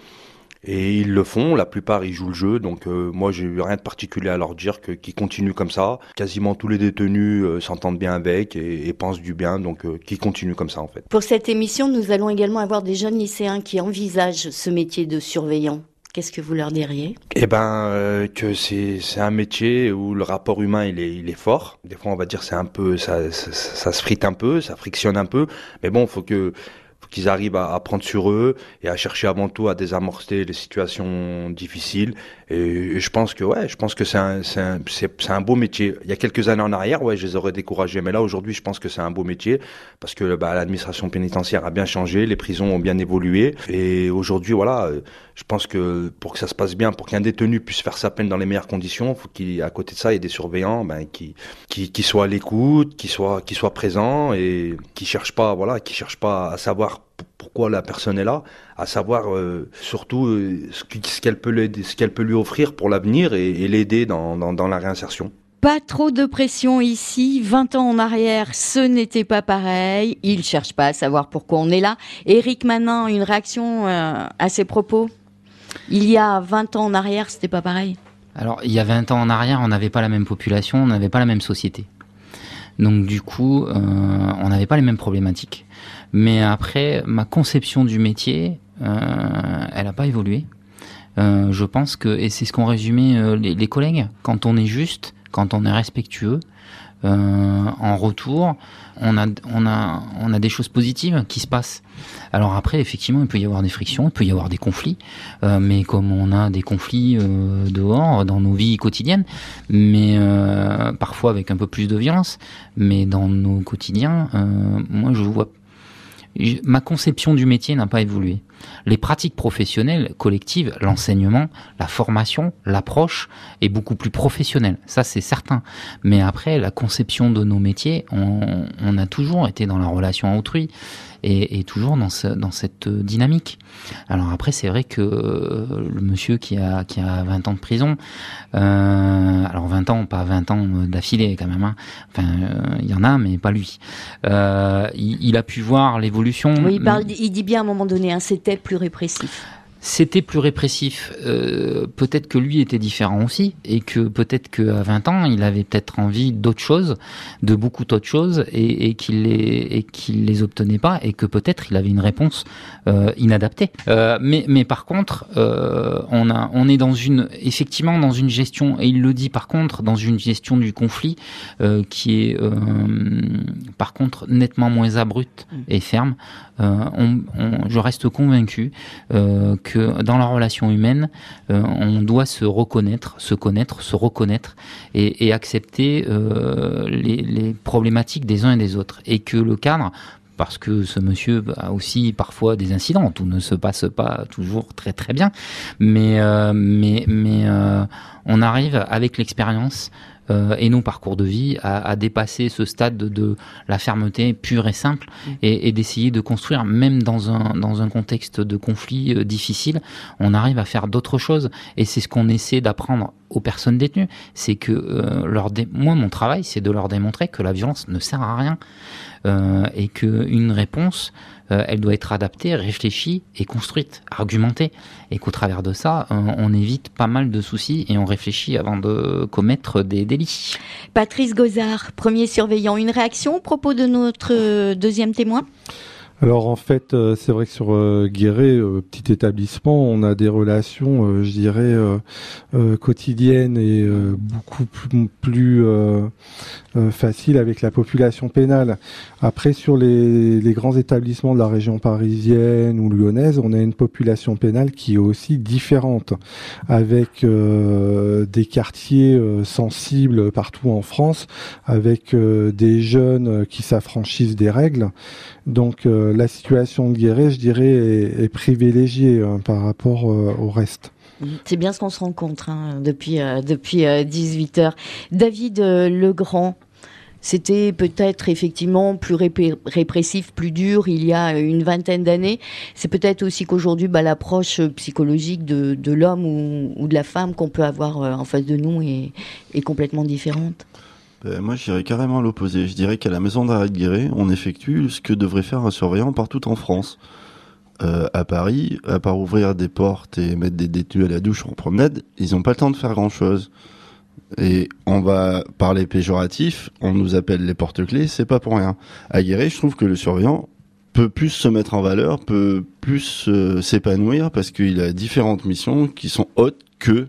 Et ils le font, la plupart ils jouent le jeu, donc euh, moi j'ai eu rien de particulier à leur dire que qu'ils continuent comme ça. Quasiment tous les détenus euh, s'entendent bien avec et, pensent du bien, donc euh, qu'ils continuent comme ça en fait. Pour cette émission, nous allons également avoir des jeunes lycéens qui envisagent ce métier de surveillant. Qu'est-ce que vous leur diriez? Eh ben que c'est c'est un métier où le rapport humain il est il est fort. Des fois on va dire c'est un peu ça, ça, ça se frite un peu, ça frictionne un peu, mais bon faut que qu'ils arrivent à, prendre sur eux et à chercher avant tout à désamorcer les situations difficiles. Et, je pense que ouais, je pense que c'est un, c'est un, c'est, un beau métier. Il y a quelques années en arrière, ouais, je les aurais découragés, mais là aujourd'hui, je pense que c'est un beau métier parce que bah, l'administration pénitentiaire a bien changé, les prisons ont bien évolué et aujourd'hui, voilà, je pense que pour que ça se passe bien, pour qu'un détenu puisse faire sa peine dans les meilleures conditions, faut qu'il à côté de ça, il y ait des surveillants, ben, qui, qui, qui soient à l'écoute, qui soient, qui soient présents et qui cherchent pas, voilà, qui cherchent pas à savoir pourquoi la personne est là, à savoir euh, surtout euh, ce qu'elle peut, lui offrir pour l'avenir et, l'aider dans, dans, la réinsertion. Pas trop de pression ici. 20 ans en arrière, ce n'était pas pareil. Il cherche pas à savoir pourquoi on est là. Eric Manin, une réaction euh, à ses propos? Il y a 20 ans en arrière, c'était pas pareil Alors, il y a 20 ans en arrière, on n'avait pas la même population, on n'avait pas la même société. Donc du coup, on n'avait pas les mêmes problématiques. Mais après, ma conception du métier, euh, elle n'a pas évolué. Euh, je pense que, et c'est ce qu'ont résumé euh, les, les, collègues, quand on est juste, quand on est respectueux, en retour, on a, on, a, on a des choses positives qui se passent. Alors après, effectivement, il peut y avoir des frictions, il peut y avoir des conflits, mais comme on a des conflits dehors, dans nos vies quotidiennes, mais parfois avec un peu plus de violence, mais dans nos quotidiens, moi je vois ma conception du métier n'a pas évolué. Les pratiques professionnelles collectives, l'enseignement, la formation, l'approche est beaucoup plus professionnelle. Ça, c'est certain. Mais après, la conception de nos métiers, on, on a toujours été dans la relation à autrui et, toujours dans, dans cette dynamique. Alors après, c'est vrai que euh, le monsieur qui a, qui a 20 ans de prison, euh, alors 20 ans, pas 20 ans d'affilée quand même, hein. enfin euh, il y en a, mais pas lui. il, a pu voir l'évolution. Oui, il, parle, il dit bien à un moment donné, hein, c'était plus répressif c'était plus répressif. Euh, peut-être que lui était différent aussi, et que peut-être qu'à 20 ans, il avait peut-être envie d'autres choses, de beaucoup d'autres choses, et, et qu'il les, les obtenait pas, et que peut-être il avait une réponse euh, inadaptée. Euh, mais, mais par contre, on a, on est dans une, effectivement, dans une gestion, et il le dit par contre, dans une gestion du conflit qui est, par contre, nettement moins abrupte et ferme. On, je reste convaincu que dans la relation humaine, euh, on doit se reconnaître, se connaître, se reconnaître et, accepter euh, les, problématiques des uns et des autres. Et que le cadre parce que ce monsieur a aussi parfois des incidents, tout ne se passe pas toujours très très bien, mais euh, mais mais on arrive avec l'expérience euh, et nos parcours de vie à, à, dépasser ce stade de, de, la fermeté pure et simple mm. et, et d'essayer de construire, même dans un, dans un contexte de conflit euh, difficile, on arrive à faire d'autres choses. Et c'est ce qu'on essaie d'apprendre aux personnes détenues. C'est que euh, moi, mon travail, c'est de leur démontrer que la violence ne sert à rien euh, et qu'une réponse euh, elle doit être adaptée, réfléchie et construite, argumentée. Et qu'au travers de ça, on, évite pas mal de soucis et on réfléchit avant de commettre des délits. Patrice Gozard, premier surveillant, une réaction au propos de notre deuxième témoin? Alors en fait, euh, c'est vrai que sur euh, Guéret, euh, petit établissement, on a des relations, je dirais, quotidiennes et beaucoup plus, plus faciles avec la population pénale. Après, sur les, les, grands établissements de la région parisienne ou lyonnaise, on a une population pénale qui est aussi différente, avec des quartiers sensibles partout en France, avec des jeunes qui s'affranchissent des règles. Donc euh, la situation de Guéret, je dirais, est, privilégiée hein, par rapport euh, au reste. C'est bien ce qu'on se rencontre hein, depuis, euh, depuis 18 heures. David Legrand, c'était peut-être effectivement plus répressif, plus dur il y a une vingtaine d'années. C'est peut-être aussi qu'aujourd'hui, bah, l'approche psychologique de, l'homme ou, de la femme qu'on peut avoir en face de nous est complètement différente. Ben, moi, je dirais carrément l'opposé. Je dirais qu'à la maison d'arrêt de Guéret, on effectue ce que devrait faire un surveillant partout en France. Euh, à Paris, à part ouvrir des portes et mettre des détenus à la douche en promenade, ils n'ont pas le temps de faire grand-chose. Et on va parler péjoratif, on nous appelle les porte-clés, c'est pas pour rien. À Guéret, je trouve que le surveillant peut plus se mettre en valeur, peut plus euh, s'épanouir parce qu'il a différentes missions qui sont hautes que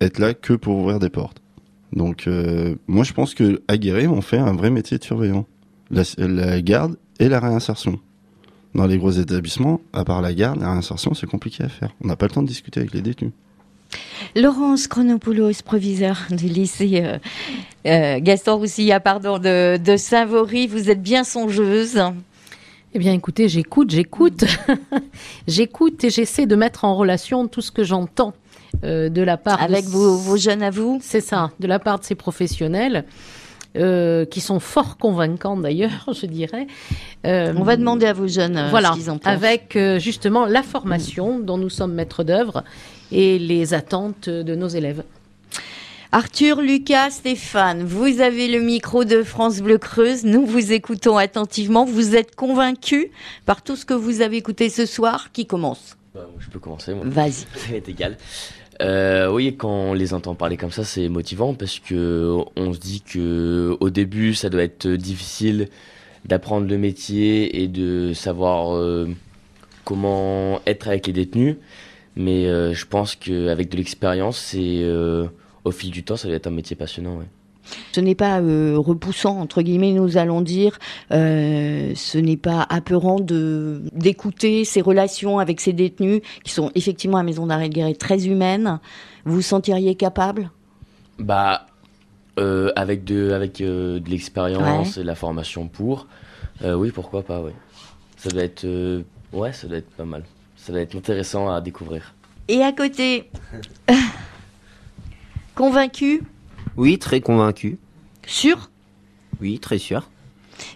être là que pour ouvrir des portes. Donc, euh, moi, je pense que Guéret, on fait un vrai métier de surveillant. La, garde et la réinsertion. Dans les gros établissements, à part la garde, la réinsertion, c'est compliqué à faire. On n'a pas le temps de discuter avec les détenus. Laurence Chronopoulos, proviseur du lycée euh, euh, Gaston Roussilla, pardon, de, de Saint-Vaury, vous êtes bien songeuse. Eh bien, écoutez, j'écoute, j'écoute, [LAUGHS] j'écoute et j'essaie de mettre en relation tout ce que j'entends euh, de la part avec vos, jeunes à vous. C'est ça, de la part de ces professionnels. Euh, qui sont fort convaincants d'ailleurs, [LAUGHS] je dirais. Euh, On va demander à vos jeunes voilà, ce qu'ils en pensent. Avec justement la formation dont nous sommes maîtres d'œuvre et les attentes de nos élèves. Arthur, Lucas, Stéphane, vous avez le micro de France Bleu Creuse. Nous vous écoutons attentivement. Vous êtes convaincus par tout ce que vous avez écouté ce soir Qui commence? Bah, Je peux commencer. Vas-y. Ça va être égal. Euh, oui, quand on les entend parler comme ça, c'est motivant parce que on se dit que au début, ça doit être difficile d'apprendre le métier et de savoir euh, comment être avec les détenus. Mais euh, je pense qu'avec de l'expérience, c'est au fil du temps, ça va être un métier passionnant. Ce n'est pas euh, repoussant, entre guillemets, nous allons dire. Euh, ce n'est pas apeurant de d'écouter ces relations avec ces détenus qui sont effectivement à Maison d'arrêt de Guéret très humaines. Vous vous sentiriez capable? Bah, euh, avec de, avec de l'expérience et de la formation pour, oui, pourquoi pas, oui. Ça doit être, ouais, ça doit être pas mal. Ça doit être intéressant à découvrir. Et à côté, [LAUGHS] convaincu Oui, très convaincu. Sûr? Oui, très sûr.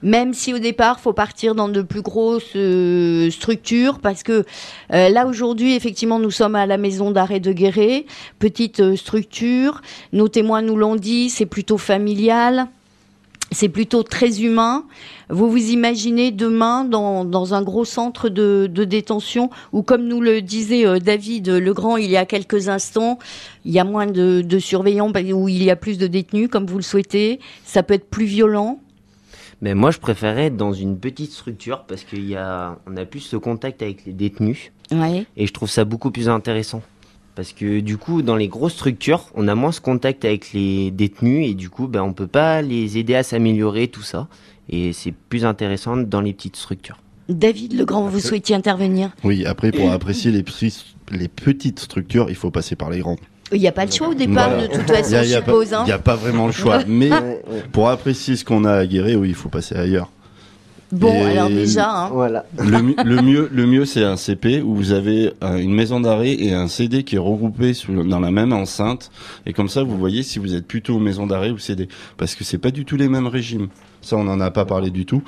Même si au départ, faut partir dans de plus grosses euh, structures, parce que euh, là aujourd'hui, effectivement, nous sommes à la maison d'arrêt de Guéret, petite euh, structure. Nos témoins nous l'ont dit, c'est plutôt familial c'est plutôt très humain. Vous vous imaginez demain dans, dans un gros centre de, de, détention où, comme nous le disait euh, David Legrand il y a quelques instants, il y a moins de, de surveillants, où il y a plus de détenus, comme vous le souhaitez. Ça peut être plus violent. Mais moi, je préférais être dans une petite structure parce y a, on a plus ce contact avec les détenus. Ouais. Et je trouve ça beaucoup plus intéressant. Parce que du coup, dans les grosses structures, on a moins ce contact avec les détenus et du coup, ben, on peut pas les aider à s'améliorer, tout ça. Et c'est plus intéressant dans les petites structures. David Legrand, vous souhaitiez intervenir? Oui, après, pour apprécier les, les petites structures, il faut passer par les grandes. Il n'y a pas le choix au départ, de toute façon, [LAUGHS] je suppose. Il n'y a pas vraiment le choix. [LAUGHS] Mais pour apprécier ce qu'on a à guérir, oui, il faut passer ailleurs. Bon, alors déjà, hein. voilà. Le, le, [LAUGHS] mieux, le mieux, c'est un CP où vous avez une maison d'arrêt et un CD qui est regroupé dans la même enceinte. Et comme ça, vous voyez si vous êtes plutôt maison d'arrêt ou CD, parce que c'est pas du tout les mêmes régimes. Ça, on n'en a pas parlé du tout.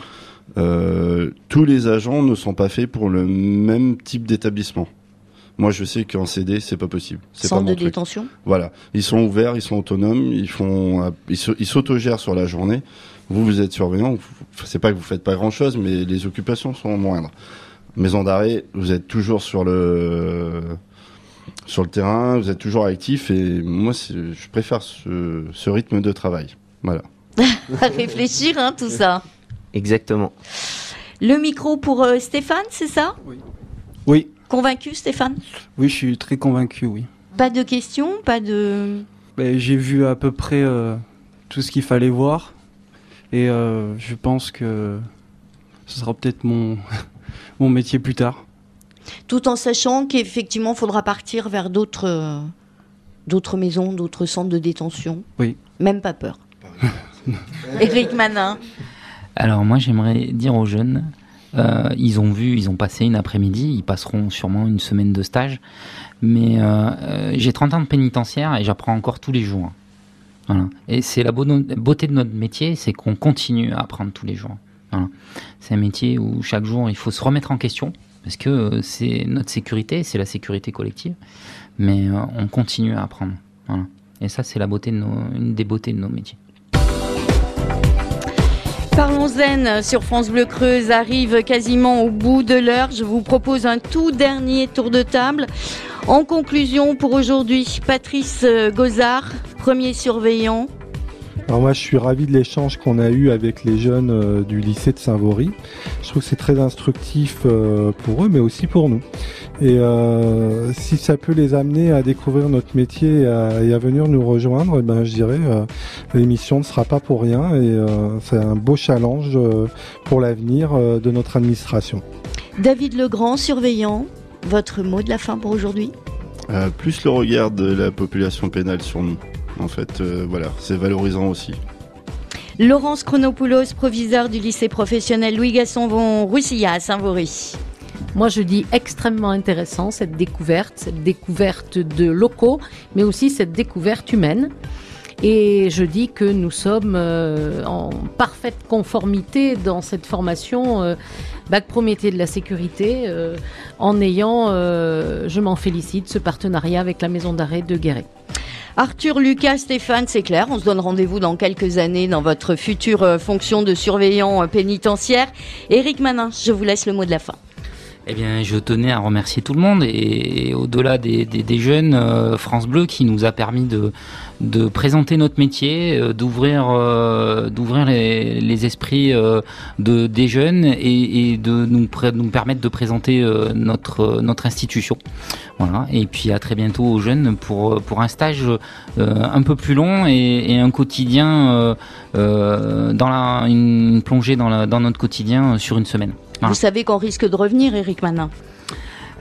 Euh, tous les agents ne sont pas faits pour le même type d'établissement. Moi, je sais qu'en CD, c'est pas possible. Centre pas de détention? Voilà, ils sont ouverts, ils sont autonomes, ils font, ils s'autogèrent sur la journée. Vous, vous êtes surveillant. C'est pas que vous faites pas grand chose, mais les occupations sont moindres. Maison d'arrêt, vous êtes toujours sur le sur le terrain, vous êtes toujours actif et moi, je préfère ce, ce, rythme de travail. Voilà. [LAUGHS] à réfléchir, hein, tout ça. Exactement. Le micro pour euh, Stéphane, c'est ça? Oui. Oui. Convaincu, Stéphane? Oui, je suis très convaincu, oui. Pas de questions, pas de. Ben, J'ai vu à peu près euh, tout ce qu'il fallait voir. Et euh, je pense que ce sera peut-être mon, [LAUGHS] mon métier plus tard. Tout en sachant qu'effectivement, il faudra partir vers d'autres d'autres maisons, d'autres centres de détention. Oui. Même pas peur. [LAUGHS] Éric Manin. Alors moi, j'aimerais dire aux jeunes, euh, ils ont vu, ils ont passé une après-midi, ils passeront sûrement une semaine de stage. Mais euh, euh, j'ai 30 ans de pénitentiaire et j'apprends encore tous les jours. Et c'est la beauté de notre métier, c'est qu'on continue à apprendre tous les jours. C'est un métier où chaque jour il faut se remettre en question parce que c'est notre sécurité, c'est la sécurité collective, mais on continue à apprendre. Et ça, c'est la beauté une des beautés de nos métiers. Parlons Zen sur France Bleu Creuse arrive quasiment au bout de l'heure. Je vous propose un tout dernier tour de table. En conclusion pour aujourd'hui, Patrice Gozard, premier surveillant. Alors moi, je suis ravi de l'échange qu'on a eu avec les jeunes euh, du lycée de Saint-Vaury. Je trouve que c'est très instructif euh, pour eux, mais aussi pour nous. Et euh, si ça peut les amener à découvrir notre métier et à, et à venir nous rejoindre, eh ben, je dirais euh, l'émission ne sera pas pour rien et euh, c'est un beau challenge euh, pour l'avenir euh, de notre administration. David Legrand, surveillant, votre mot de la fin pour aujourd'hui? Euh, plus le regard de la population pénale sur nous. En fait, euh, voilà, c'est valorisant aussi. Laurence Chronopoulos, proviseur du lycée professionnel Louis Gasson von Roussilla à Saint-Vaury. Moi, je dis extrêmement intéressant cette découverte, cette découverte de locaux, mais aussi cette découverte humaine. Et je dis que nous sommes euh, en parfaite conformité dans cette formation euh, Bac Pro métier de la sécurité, euh, en ayant, euh, je m'en félicite, ce partenariat avec la maison d'arrêt de Guéret. Arthur, Lucas, Stéphane, c'est clair, on se donne rendez-vous dans quelques années dans votre future euh, fonction de surveillant euh, pénitentiaire. Éric Manin, je vous laisse le mot de la fin. Eh bien, je tenais à remercier tout le monde et, au-delà des, jeunes, euh, France Bleu qui nous a permis de, de présenter notre métier, euh, d'ouvrir euh, d'ouvrir les, esprits de, des jeunes et, de nous, permettre de présenter notre, institution. Et puis à très bientôt aux jeunes pour, pour un stage un peu plus long et, un quotidien, dans la, une plongée dans, la, dans notre quotidien sur une semaine. Vous savez qu'on risque de revenir, Eric Manin.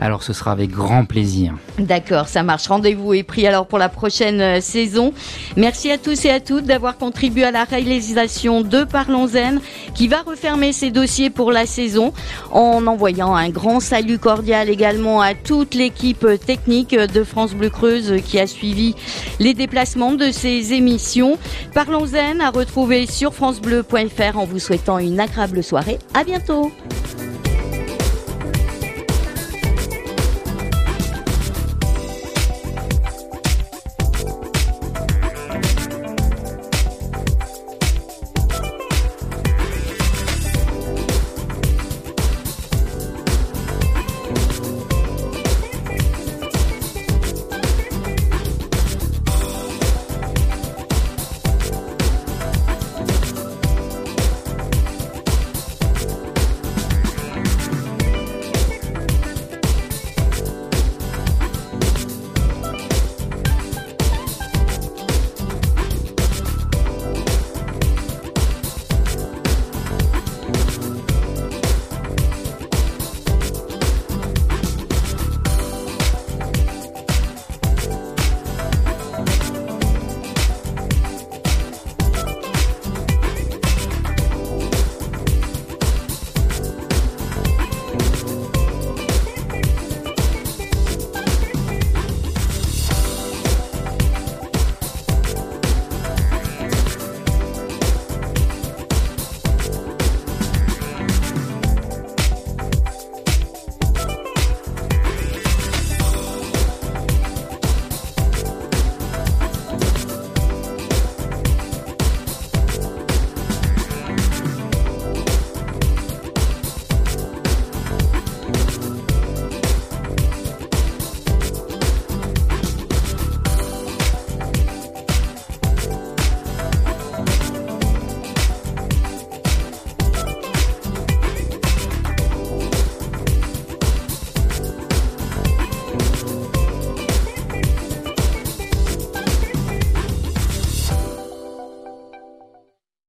Alors ce sera avec grand plaisir. D'accord, ça marche. Rendez-vous est pris alors pour la prochaine euh, saison. Merci à tous et à toutes d'avoir contribué à la réalisation de Parlons Zen qui va refermer ses dossiers pour la saison en envoyant un grand salut cordial également à toute l'équipe technique de France Bleu Creuse qui a suivi les déplacements de ces émissions. Parlons Zen à retrouver sur francebleu.fr en vous souhaitant une agréable soirée. À bientôt.